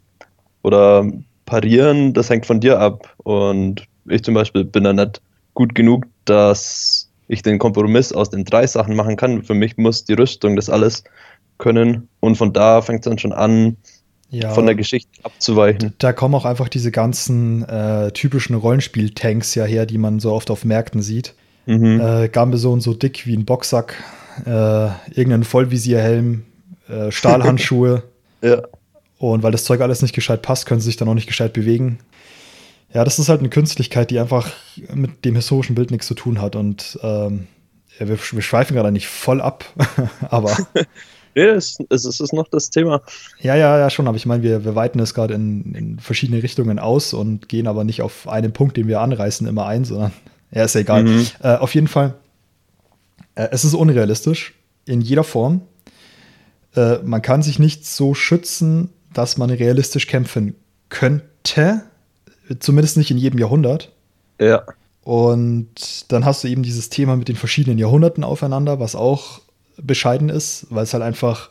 Speaker 2: oder parieren, das hängt von dir ab. Und ich zum Beispiel bin da nicht gut genug, dass ich den Kompromiss aus den drei Sachen machen kann. Für mich muss die Rüstung das alles können. Und von da fängt es dann schon an, ja, von der Geschichte abzuweichen.
Speaker 1: Da kommen auch einfach diese ganzen äh, typischen Rollenspiel-Tanks ja her, die man so oft auf Märkten sieht. Mhm. Äh, Gambeson so dick wie ein Boxsack, äh, irgendein Vollvisierhelm, äh, Stahlhandschuhe.
Speaker 2: ja.
Speaker 1: Und weil das Zeug alles nicht gescheit passt, können sie sich dann auch nicht gescheit bewegen. Ja, das ist halt eine Künstlichkeit, die einfach mit dem historischen Bild nichts zu tun hat. Und ähm, ja, wir, wir schweifen gerade nicht voll ab, aber.
Speaker 2: Nee, es, es, es, ist noch das Thema.
Speaker 1: Ja, ja, ja, schon. Aber ich meine, wir, wir weiten es gerade in, in, verschiedene Richtungen aus und gehen aber nicht auf einen Punkt, den wir anreißen, immer ein, sondern ja, ist ja egal. Mhm. Äh, auf jeden Fall, äh, es ist unrealistisch in jeder Form. Äh, man kann sich nicht so schützen, dass man realistisch kämpfen könnte. Zumindest nicht in jedem Jahrhundert.
Speaker 2: Ja.
Speaker 1: Und dann hast du eben dieses Thema mit den verschiedenen Jahrhunderten aufeinander, was auch bescheiden ist, weil es halt einfach,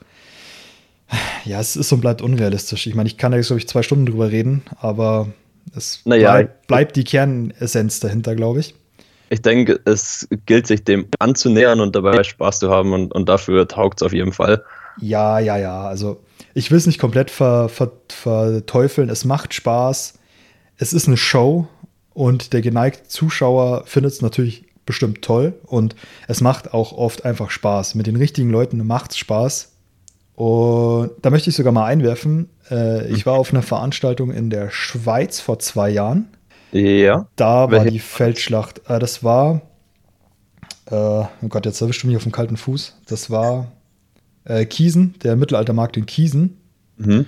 Speaker 1: ja, es ist und bleibt unrealistisch. Ich meine, ich kann da jetzt, glaube ich, zwei Stunden drüber reden, aber es
Speaker 2: naja,
Speaker 1: bleib, bleibt die Kernessenz dahinter, glaube ich.
Speaker 2: Ich denke, es gilt sich dem anzunähern und dabei Spaß zu haben und, und dafür taugt es auf jeden Fall.
Speaker 1: Ja, ja, ja. Also ich will es nicht komplett ver, ver, verteufeln. Es macht Spaß. Es ist eine Show und der geneigte Zuschauer findet es natürlich bestimmt toll und es macht auch oft einfach Spaß. Mit den richtigen Leuten macht es Spaß. Und da möchte ich sogar mal einwerfen. Äh, ich war auf einer Veranstaltung in der Schweiz vor zwei Jahren.
Speaker 2: Ja.
Speaker 1: Da war die Feldschlacht. Äh, das war. Äh, oh Gott, jetzt erwischt du mich auf dem kalten Fuß. Das war äh, Kiesen, der Mittelaltermarkt in Kiesen. Mhm.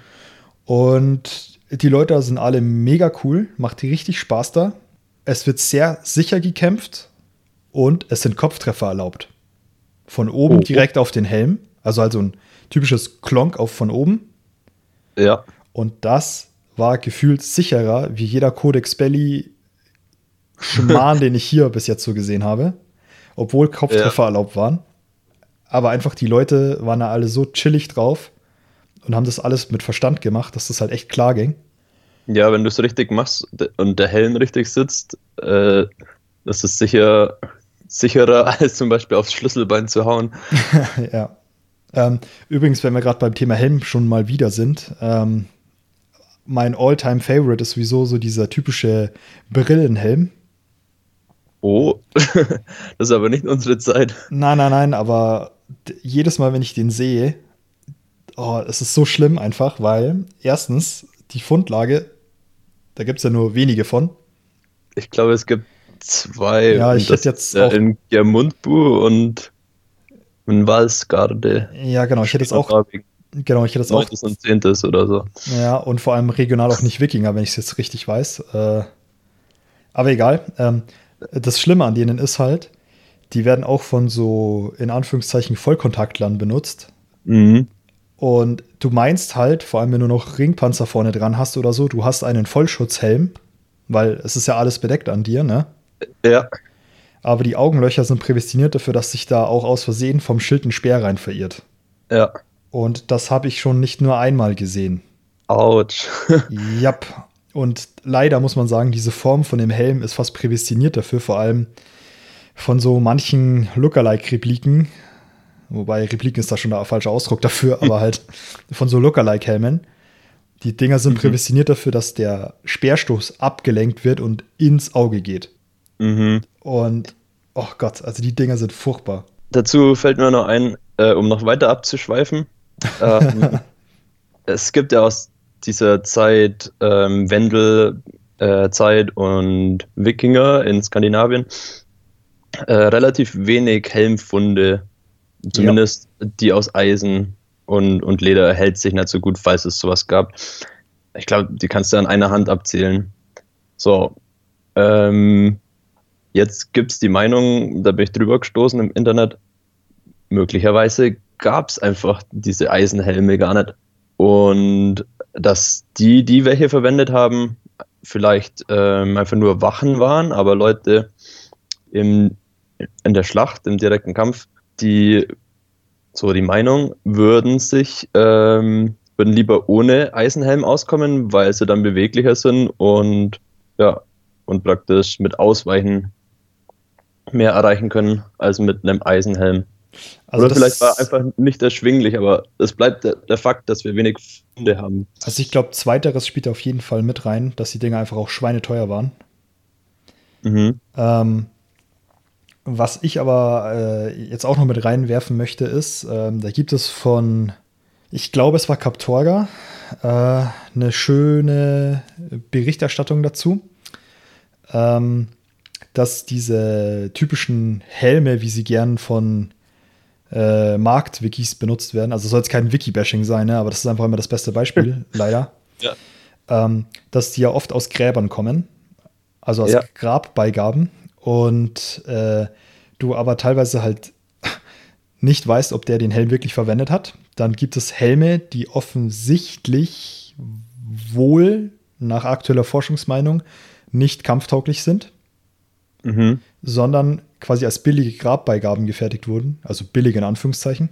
Speaker 1: Und die Leute sind alle mega cool, macht richtig Spaß da. Es wird sehr sicher gekämpft und es sind Kopftreffer erlaubt. Von oben oh. direkt auf den Helm, also also ein typisches Klonk auf von oben.
Speaker 2: Ja.
Speaker 1: Und das war gefühlt sicherer wie jeder Codex Belly Schmarrn, den ich hier bis jetzt so gesehen habe. Obwohl Kopftreffer ja. erlaubt waren. Aber einfach die Leute waren da alle so chillig drauf und haben das alles mit Verstand gemacht, dass das halt echt klar ging.
Speaker 2: Ja, wenn du es richtig machst und der Helm richtig sitzt, äh, das ist sicher sicherer, als zum Beispiel aufs Schlüsselbein zu hauen.
Speaker 1: ja. Ähm, übrigens, wenn wir gerade beim Thema Helm schon mal wieder sind, ähm, mein All-Time-Favorite ist sowieso so dieser typische Brillenhelm.
Speaker 2: Oh, das ist aber nicht unsere Zeit.
Speaker 1: Nein, nein, nein, aber jedes Mal, wenn ich den sehe, oh, es ist so schlimm einfach, weil erstens die Fundlage, da gibt es ja nur wenige von.
Speaker 2: Ich glaube, es gibt zwei.
Speaker 1: Ja, ich hätte jetzt auch.
Speaker 2: In Germundbu und in Walsgarde.
Speaker 1: Ja, genau, ich hätte jetzt auch. Genau, ich hätte das auch.
Speaker 2: und 10. oder so.
Speaker 1: Ja, und vor allem regional auch nicht Wikinger, wenn ich es jetzt richtig weiß. Äh, aber egal. Ähm, das Schlimme an denen ist halt, die werden auch von so in Anführungszeichen Vollkontaktlern benutzt.
Speaker 2: Mhm.
Speaker 1: Und du meinst halt, vor allem wenn du noch Ringpanzer vorne dran hast oder so, du hast einen Vollschutzhelm, weil es ist ja alles bedeckt an dir, ne?
Speaker 2: Ja.
Speaker 1: Aber die Augenlöcher sind prädestiniert dafür, dass sich da auch aus Versehen vom Schild ein Speer rein verirrt.
Speaker 2: Ja.
Speaker 1: Und das habe ich schon nicht nur einmal gesehen.
Speaker 2: Autsch.
Speaker 1: Jap. Und leider muss man sagen, diese Form von dem Helm ist fast prädestiniert dafür, vor allem von so manchen Lookalike-Repliken. Wobei Repliken ist da schon der falsche Ausdruck dafür, aber halt von so Lookalike-Helmen. Die Dinger sind mhm. prädestiniert dafür, dass der Speerstoß abgelenkt wird und ins Auge geht.
Speaker 2: Mhm.
Speaker 1: Und, oh Gott, also die Dinger sind furchtbar.
Speaker 2: Dazu fällt mir noch ein, äh, um noch weiter abzuschweifen. Ähm, es gibt ja aus dieser Zeit ähm, Wendelzeit äh, und Wikinger in Skandinavien. äh, relativ wenig Helmfunde, zumindest ja. die aus Eisen und, und Leder hält sich nicht so gut, falls es sowas gab. Ich glaube, die kannst du an einer Hand abzählen. So, ähm, jetzt gibt es die Meinung, da bin ich drüber gestoßen im Internet, möglicherweise gab es einfach diese Eisenhelme gar nicht. Und dass die, die welche verwendet haben, vielleicht ähm, einfach nur Wachen waren, aber Leute im, in der Schlacht, im direkten Kampf, die so die Meinung, würden sich ähm, würden lieber ohne Eisenhelm auskommen, weil sie dann beweglicher sind und ja und praktisch mit Ausweichen mehr erreichen können als mit einem Eisenhelm. Also Oder vielleicht war einfach nicht erschwinglich, aber es bleibt der, der, Fakt, dass wir wenig Funde haben.
Speaker 1: Also ich glaube, zweiteres spielt auf jeden Fall mit rein, dass die Dinger einfach auch schweineteuer waren. Mhm. Ähm, was ich aber äh, jetzt auch noch mit reinwerfen möchte, ist, ähm, da gibt es von, ich glaube, es war Kaptorga, äh, eine schöne Berichterstattung dazu, ähm, dass diese typischen Helme, wie sie gern von äh, Markt-Wikis benutzt werden. Also soll es kein Wiki-Bashing sein, ne? aber das ist einfach immer das beste Beispiel, leider. Ja. Ähm, dass die ja oft aus Gräbern kommen, also aus ja. Grabbeigaben. Und äh, du aber teilweise halt nicht weißt, ob der den Helm wirklich verwendet hat. Dann gibt es Helme, die offensichtlich wohl nach aktueller Forschungsmeinung nicht kampftauglich sind, mhm. sondern quasi als billige Grabbeigaben gefertigt wurden, also billige in Anführungszeichen.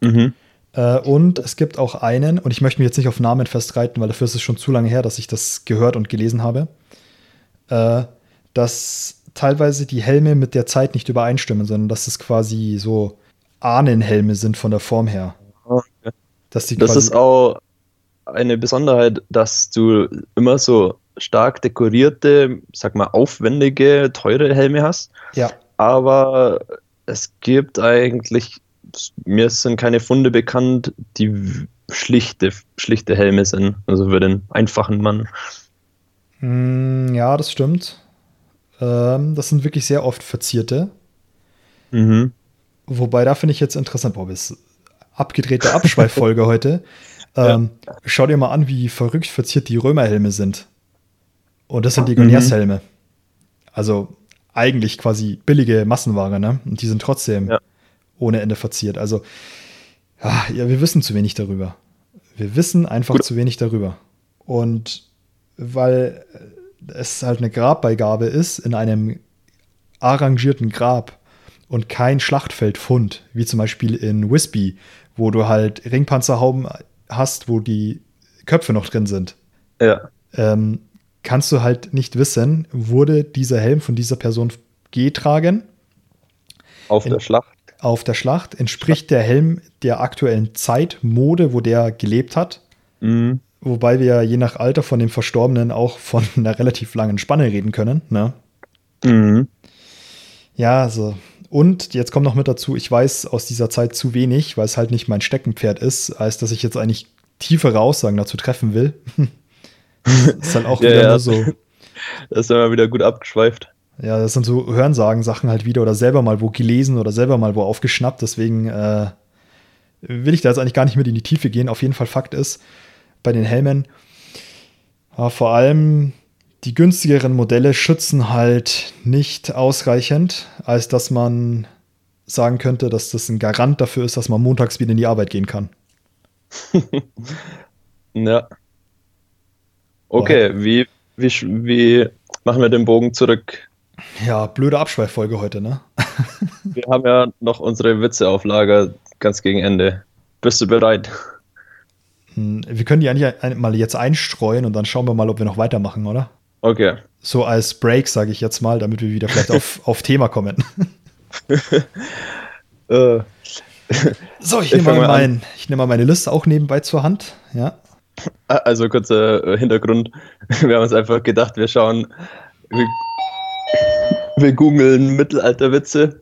Speaker 1: Mhm. Äh, und es gibt auch einen, und ich möchte mich jetzt nicht auf Namen festreiten, weil dafür ist es schon zu lange her, dass ich das gehört und gelesen habe, äh, dass teilweise die Helme mit der Zeit nicht übereinstimmen, sondern dass es quasi so Ahnenhelme sind von der Form her.
Speaker 2: Okay. Dass die das ist auch eine Besonderheit, dass du immer so stark dekorierte, sag mal, aufwendige, teure Helme hast.
Speaker 1: Ja.
Speaker 2: Aber es gibt eigentlich, mir sind keine Funde bekannt, die schlichte, schlichte Helme sind. Also für den einfachen Mann.
Speaker 1: Mm, ja, das stimmt. Ähm, das sind wirklich sehr oft verzierte. Mhm. Wobei, da finde ich jetzt interessant, Bob, ist abgedrehte Abschweiffolge heute. Ähm, ja. Schau dir mal an, wie verrückt verziert die Römerhelme sind. Und das sind Legionärshelme. Mhm. Also eigentlich quasi billige Massenware, ne? Und die sind trotzdem ja. ohne Ende verziert. Also, ja, ja, wir wissen zu wenig darüber. Wir wissen einfach Gut. zu wenig darüber. Und weil es halt eine Grabbeigabe ist in einem arrangierten Grab und kein Schlachtfeldfund, wie zum Beispiel in Wispy, wo du halt Ringpanzerhauben hast, wo die Köpfe noch drin sind.
Speaker 2: Ja.
Speaker 1: Ähm, kannst du halt nicht wissen, wurde dieser Helm von dieser Person getragen.
Speaker 2: Auf in, der Schlacht.
Speaker 1: Auf der Schlacht. Entspricht der Helm der aktuellen Zeit, Mode, wo der gelebt hat. Mhm. Wobei wir je nach Alter von dem Verstorbenen auch von einer relativ langen Spanne reden können. Ne? Mhm. Ja, also. Und jetzt kommt noch mit dazu, ich weiß aus dieser Zeit zu wenig, weil es halt nicht mein Steckenpferd ist, als dass ich jetzt eigentlich tiefere Aussagen dazu treffen will. ist halt auch
Speaker 2: ja, wieder ja. so. Das ist immer wieder gut abgeschweift.
Speaker 1: Ja, das sind so Hörensagen-Sachen halt wieder oder selber mal wo gelesen oder selber mal wo aufgeschnappt. Deswegen äh, will ich da jetzt eigentlich gar nicht mit in die Tiefe gehen. Auf jeden Fall Fakt ist, bei den Helmen. Ja, vor allem die günstigeren Modelle schützen halt nicht ausreichend, als dass man sagen könnte, dass das ein Garant dafür ist, dass man montags wieder in die Arbeit gehen kann.
Speaker 2: ja. Okay, wie, wie, wie machen wir den Bogen zurück?
Speaker 1: Ja, blöde Abschweiffolge heute, ne?
Speaker 2: wir haben ja noch unsere Witze auf Lager ganz gegen Ende. Bist du bereit?
Speaker 1: Hm, wir können die eigentlich mal jetzt einstreuen und dann schauen wir mal, ob wir noch weitermachen, oder?
Speaker 2: Okay.
Speaker 1: So als Break, sage ich jetzt mal, damit wir wieder vielleicht auf, auf Thema kommen. Äh. so, ich, ich nehme mal, mein, nehm mal meine Liste auch nebenbei zur Hand. Ja.
Speaker 2: Also kurzer äh, Hintergrund. Wir haben uns einfach gedacht, wir schauen, wir, wir googeln Mittelalterwitze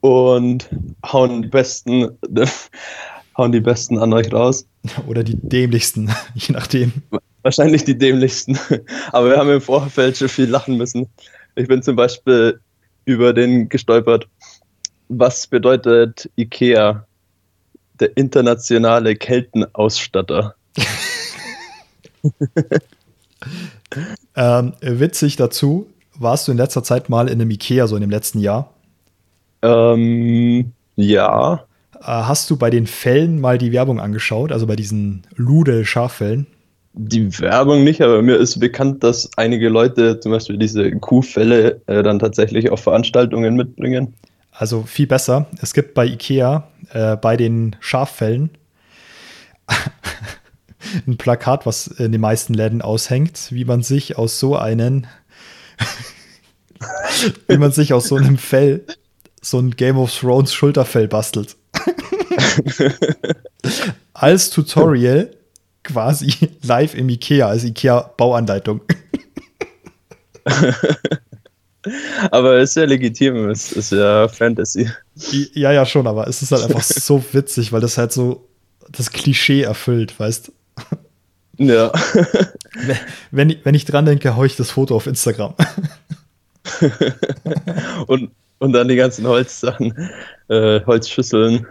Speaker 2: und hauen die besten hauen die besten an euch raus.
Speaker 1: Oder die dämlichsten, je nachdem.
Speaker 2: Wahrscheinlich die dämlichsten. Aber wir haben im Vorfeld schon viel lachen müssen. Ich bin zum Beispiel über den gestolpert. Was bedeutet IKEA? Der internationale Keltenausstatter.
Speaker 1: ähm, witzig dazu, warst du in letzter Zeit mal in einem Ikea, so in dem letzten Jahr?
Speaker 2: Ähm, ja.
Speaker 1: Äh, hast du bei den Fällen mal die Werbung angeschaut, also bei diesen Ludel-Schaffällen?
Speaker 2: Die Werbung nicht, aber mir ist bekannt, dass einige Leute zum Beispiel diese Kuhfälle äh, dann tatsächlich auf Veranstaltungen mitbringen.
Speaker 1: Also viel besser. Es gibt bei IKEA äh, bei den Schaffällen ein Plakat, was in den meisten Läden aushängt, wie man sich aus so einen, wie man sich aus so einem Fell so ein Game of Thrones Schulterfell bastelt. Als Tutorial quasi live im Ikea, als Ikea Bauanleitung.
Speaker 2: aber es ist ja legitim, es ist ja Fantasy.
Speaker 1: Ja, ja, schon, aber es ist halt einfach so witzig, weil das halt so das Klischee erfüllt, weißt
Speaker 2: Ja.
Speaker 1: Wenn, wenn ich dran denke, haue ich das Foto auf Instagram.
Speaker 2: und, und dann die ganzen Holzsachen, äh, Holzschüsseln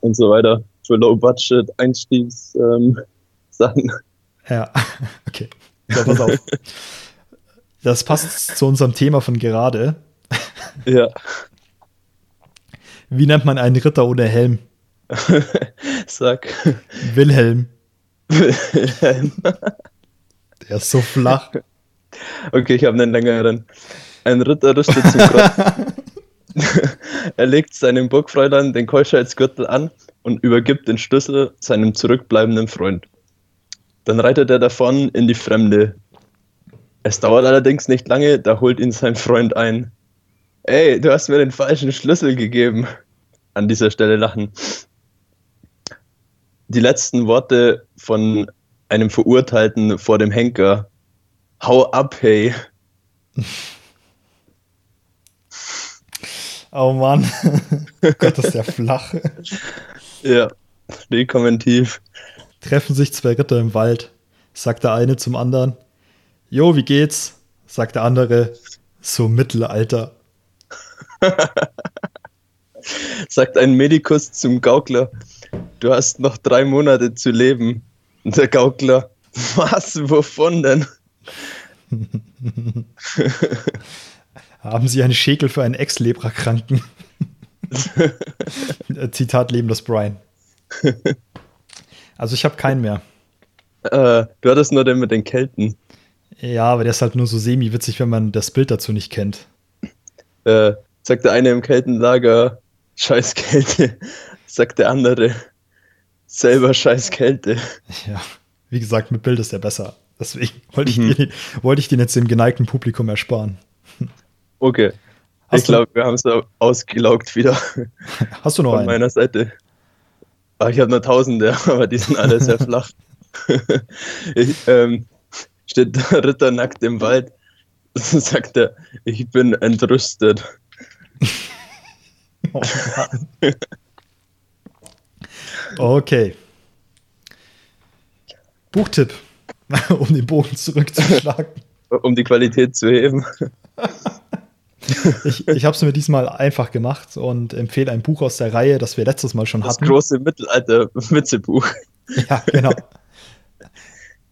Speaker 2: und so weiter für Low-Budget-Einstiegssachen. Ähm,
Speaker 1: ja, okay. So, pass auf. Das passt zu unserem Thema von gerade.
Speaker 2: Ja.
Speaker 1: Wie nennt man einen Ritter ohne Helm?
Speaker 2: Sag.
Speaker 1: Wilhelm. Wilhelm. Der ist so flach.
Speaker 2: Okay, ich habe einen längeren. Ein Ritter rüstet zum Kreuz. er legt seinem Burgfräulein den Keuschheitsgürtel an und übergibt den Schlüssel seinem zurückbleibenden Freund. Dann reitet er davon in die Fremde. Es dauert allerdings nicht lange, da holt ihn sein Freund ein. Ey, du hast mir den falschen Schlüssel gegeben. An dieser Stelle lachen. Die letzten Worte von einem Verurteilten vor dem Henker. Hau ab, hey.
Speaker 1: Oh Mann. Gott, ist der flach.
Speaker 2: Ja, rekommentitiv.
Speaker 1: Treffen sich zwei Ritter im Wald. Sagt der eine zum anderen. Jo, wie geht's? Sagt der andere. So Mittelalter.
Speaker 2: Sagt ein Medikus zum Gaukler. Du hast noch drei Monate zu leben. Und der Gaukler. Was? Wovon denn?
Speaker 1: Haben Sie einen Schäkel für einen Ex-Leprakranken? Zitat Leben des Brian. Also ich habe keinen mehr.
Speaker 2: Äh, du hattest nur den mit den Kelten.
Speaker 1: Ja, aber der ist halt nur so semi-witzig, wenn man das Bild dazu nicht kennt.
Speaker 2: Äh, sagt der eine im Keltenlager, scheiß Kälte. Sagt der andere, selber scheiß Kälte.
Speaker 1: Ja, wie gesagt, mit Bild ist der besser. Deswegen wollte ich, mhm. den, wollte ich den jetzt dem geneigten Publikum ersparen.
Speaker 2: Okay. Hast ich glaube, wir haben es ausgelaugt wieder.
Speaker 1: Hast du noch
Speaker 2: Von
Speaker 1: einen?
Speaker 2: meiner Seite. Ach, ich habe nur Tausende, aber die sind alle sehr flach. ich, ähm, steht der Ritter nackt im Wald, sagt er, ich bin entrüstet.
Speaker 1: oh okay. Buchtipp, um den Bogen zurückzuschlagen.
Speaker 2: um die Qualität zu heben.
Speaker 1: ich ich habe es mir diesmal einfach gemacht und empfehle ein Buch aus der Reihe, das wir letztes Mal schon
Speaker 2: das
Speaker 1: hatten.
Speaker 2: Das große Mittelalter-Witzebuch.
Speaker 1: Ja, genau.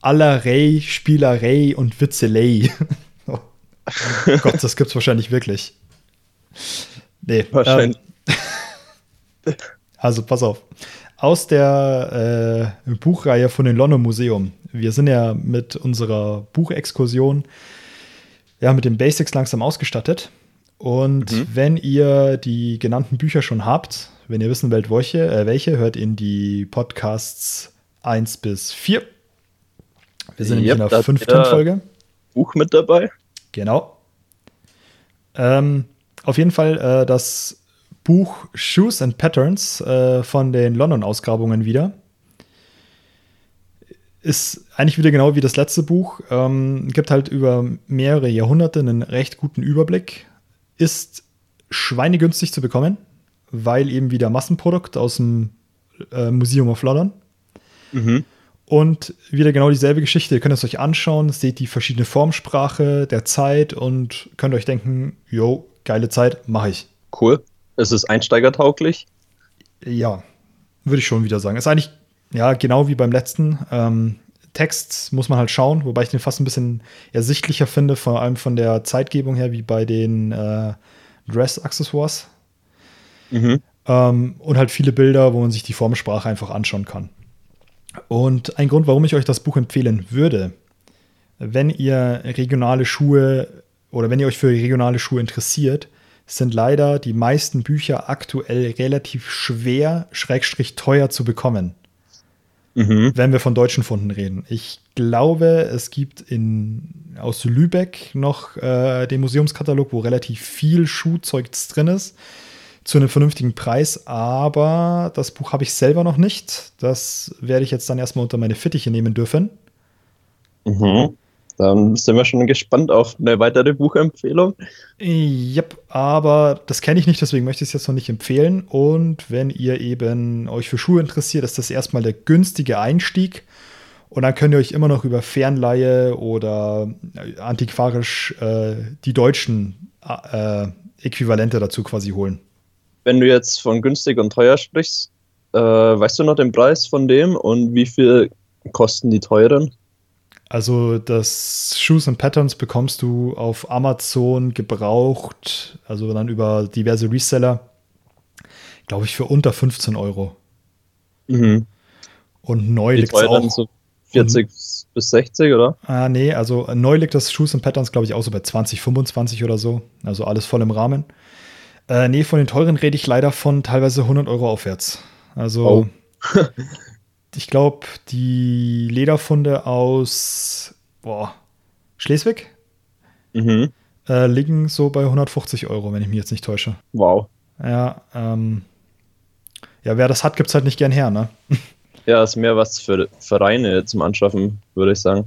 Speaker 1: Allerlei, Spielerei und Witzelei. oh Gott, das gibt's wahrscheinlich wirklich. Nee.
Speaker 2: Wahrscheinlich.
Speaker 1: Ähm, also pass auf. Aus der äh, Buchreihe von dem London Museum. Wir sind ja mit unserer Buchexkursion ja, mit den Basics langsam ausgestattet. Und mhm. wenn ihr die genannten Bücher schon habt, wenn ihr wissen wollt, welche, äh, welche hört in die Podcasts 1 bis 4. Wir sind yep, in der fünften Folge.
Speaker 2: Buch mit dabei.
Speaker 1: Genau. Ähm, auf jeden Fall äh, das Buch Shoes and Patterns äh, von den London-Ausgrabungen wieder. Ist eigentlich wieder genau wie das letzte Buch. Ähm, gibt halt über mehrere Jahrhunderte einen recht guten Überblick. Ist schweinegünstig zu bekommen, weil eben wieder Massenprodukt aus dem äh, Museum of London. Mhm. Und wieder genau dieselbe Geschichte. Ihr könnt es euch anschauen, seht die verschiedene Formsprache der Zeit und könnt euch denken, jo, geile Zeit, mache ich.
Speaker 2: Cool. Ist es einsteigertauglich?
Speaker 1: Ja, würde ich schon wieder sagen. Ist eigentlich, ja, genau wie beim letzten. Ähm, Text muss man halt schauen, wobei ich den fast ein bisschen ersichtlicher finde, vor allem von der Zeitgebung her, wie bei den äh, Dress-Accessoires. Mhm. Ähm, und halt viele Bilder, wo man sich die Formensprache einfach anschauen kann. Und ein Grund, warum ich euch das Buch empfehlen würde, wenn ihr regionale Schuhe oder wenn ihr euch für regionale Schuhe interessiert, sind leider die meisten Bücher aktuell relativ schwer, schrägstrich teuer zu bekommen. Mhm. Wenn wir von deutschen Funden reden. Ich glaube, es gibt in, aus Lübeck noch äh, den Museumskatalog, wo relativ viel Schuhzeug drin ist, zu einem vernünftigen Preis. Aber das Buch habe ich selber noch nicht. Das werde ich jetzt dann erstmal unter meine Fittiche nehmen dürfen.
Speaker 2: Mhm. Dann sind wir schon gespannt auf eine weitere Buchempfehlung.
Speaker 1: Yep, aber das kenne ich nicht, deswegen möchte ich es jetzt noch nicht empfehlen. Und wenn ihr eben euch für Schuhe interessiert, ist das erstmal der günstige Einstieg. Und dann könnt ihr euch immer noch über Fernleihe oder äh, antiquarisch äh, die deutschen äh, Äquivalente dazu quasi holen.
Speaker 2: Wenn du jetzt von günstig und teuer sprichst, äh, weißt du noch den Preis von dem und wie viel kosten die teuren?
Speaker 1: Also das Shoes and Patterns bekommst du auf Amazon gebraucht, also dann über diverse Reseller, glaube ich, für unter 15 Euro. Mhm. Und neu liegt es auch.
Speaker 2: So 40 und, bis 60, oder?
Speaker 1: Ah, nee, also neu liegt das Shoes and Patterns, glaube ich, auch so bei 20, 25 oder so. Also alles voll im Rahmen. Äh, nee, von den teuren rede ich leider von teilweise 100 Euro aufwärts. Also oh. ich glaube, die Lederfunde aus boah, Schleswig mhm. äh, liegen so bei 150 Euro, wenn ich mich jetzt nicht täusche.
Speaker 2: Wow.
Speaker 1: Ja, ähm, ja, wer das hat, gibt es halt nicht gern her, ne?
Speaker 2: Ja, ist mehr was für Vereine zum Anschaffen, würde ich sagen.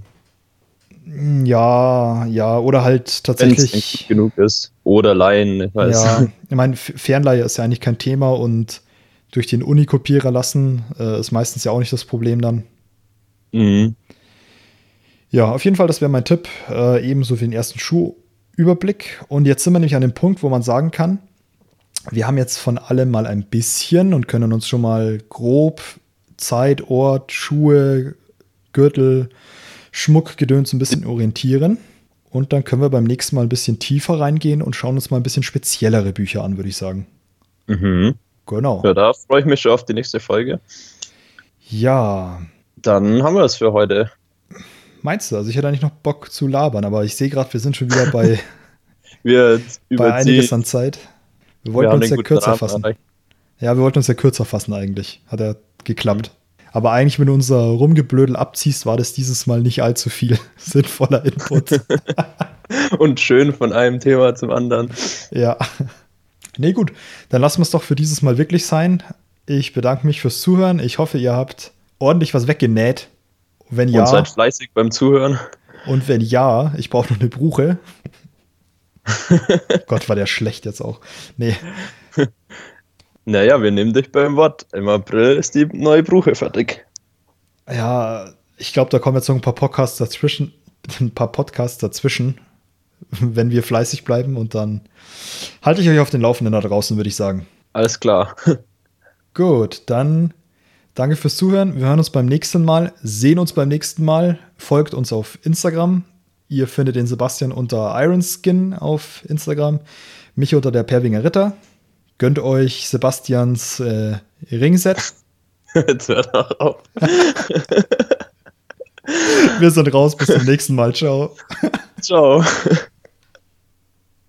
Speaker 1: Ja, ja, oder halt tatsächlich.
Speaker 2: Wenn's genug ist. Oder Leihen,
Speaker 1: ich weiß. Ja, ich meine, Fernleihe ist ja eigentlich kein Thema und durch den Unikopierer lassen. Äh, ist meistens ja auch nicht das Problem dann. Mhm. Ja, auf jeden Fall, das wäre mein Tipp. Äh, ebenso wie den ersten Schuhüberblick. Und jetzt sind wir nämlich an dem Punkt, wo man sagen kann, wir haben jetzt von allem mal ein bisschen und können uns schon mal grob Zeit, Ort, Schuhe, Gürtel, Schmuck, Gedöns ein bisschen orientieren. Und dann können wir beim nächsten Mal ein bisschen tiefer reingehen und schauen uns mal ein bisschen speziellere Bücher an, würde ich sagen. Mhm. Genau.
Speaker 2: Ja, da freue ich mich schon auf die nächste Folge.
Speaker 1: Ja.
Speaker 2: Dann haben wir es für heute.
Speaker 1: Meinst du? Also ich hätte eigentlich noch Bock zu labern, aber ich sehe gerade, wir sind schon wieder bei,
Speaker 2: wir
Speaker 1: bei einiges an Zeit. Wir wollten wir uns ja kürzer Rahmen fassen. Erreicht. Ja, wir wollten uns ja kürzer fassen eigentlich. Hat ja geklappt. Mhm. Aber eigentlich, wenn du unser Rumgeblödel abziehst, war das dieses Mal nicht allzu viel sinnvoller Input.
Speaker 2: Und schön von einem Thema zum anderen.
Speaker 1: Ja. Nee, gut. Dann lassen wir es doch für dieses Mal wirklich sein. Ich bedanke mich fürs Zuhören. Ich hoffe, ihr habt ordentlich was weggenäht. Wenn ja. Und
Speaker 2: seid fleißig beim Zuhören.
Speaker 1: Und wenn ja, ich brauche noch eine Bruche. Gott, war der schlecht jetzt auch. Nee.
Speaker 2: Naja, wir nehmen dich beim Wort. Im April ist die neue Bruche fertig.
Speaker 1: Ja, ich glaube, da kommen jetzt noch ein paar Podcasts dazwischen. Ein paar Podcasts dazwischen. wenn wir fleißig bleiben und dann halte ich euch auf den Laufenden da draußen, würde ich sagen.
Speaker 2: Alles klar.
Speaker 1: Gut, dann danke fürs Zuhören. Wir hören uns beim nächsten Mal, sehen uns beim nächsten Mal. Folgt uns auf Instagram. Ihr findet den Sebastian unter Ironskin auf Instagram, mich unter der Perwinger Ritter. Gönnt euch Sebastians äh, Ringset. Jetzt hört auch auf. Wir sind raus. Bis zum nächsten Mal. Ciao.
Speaker 2: Ciao.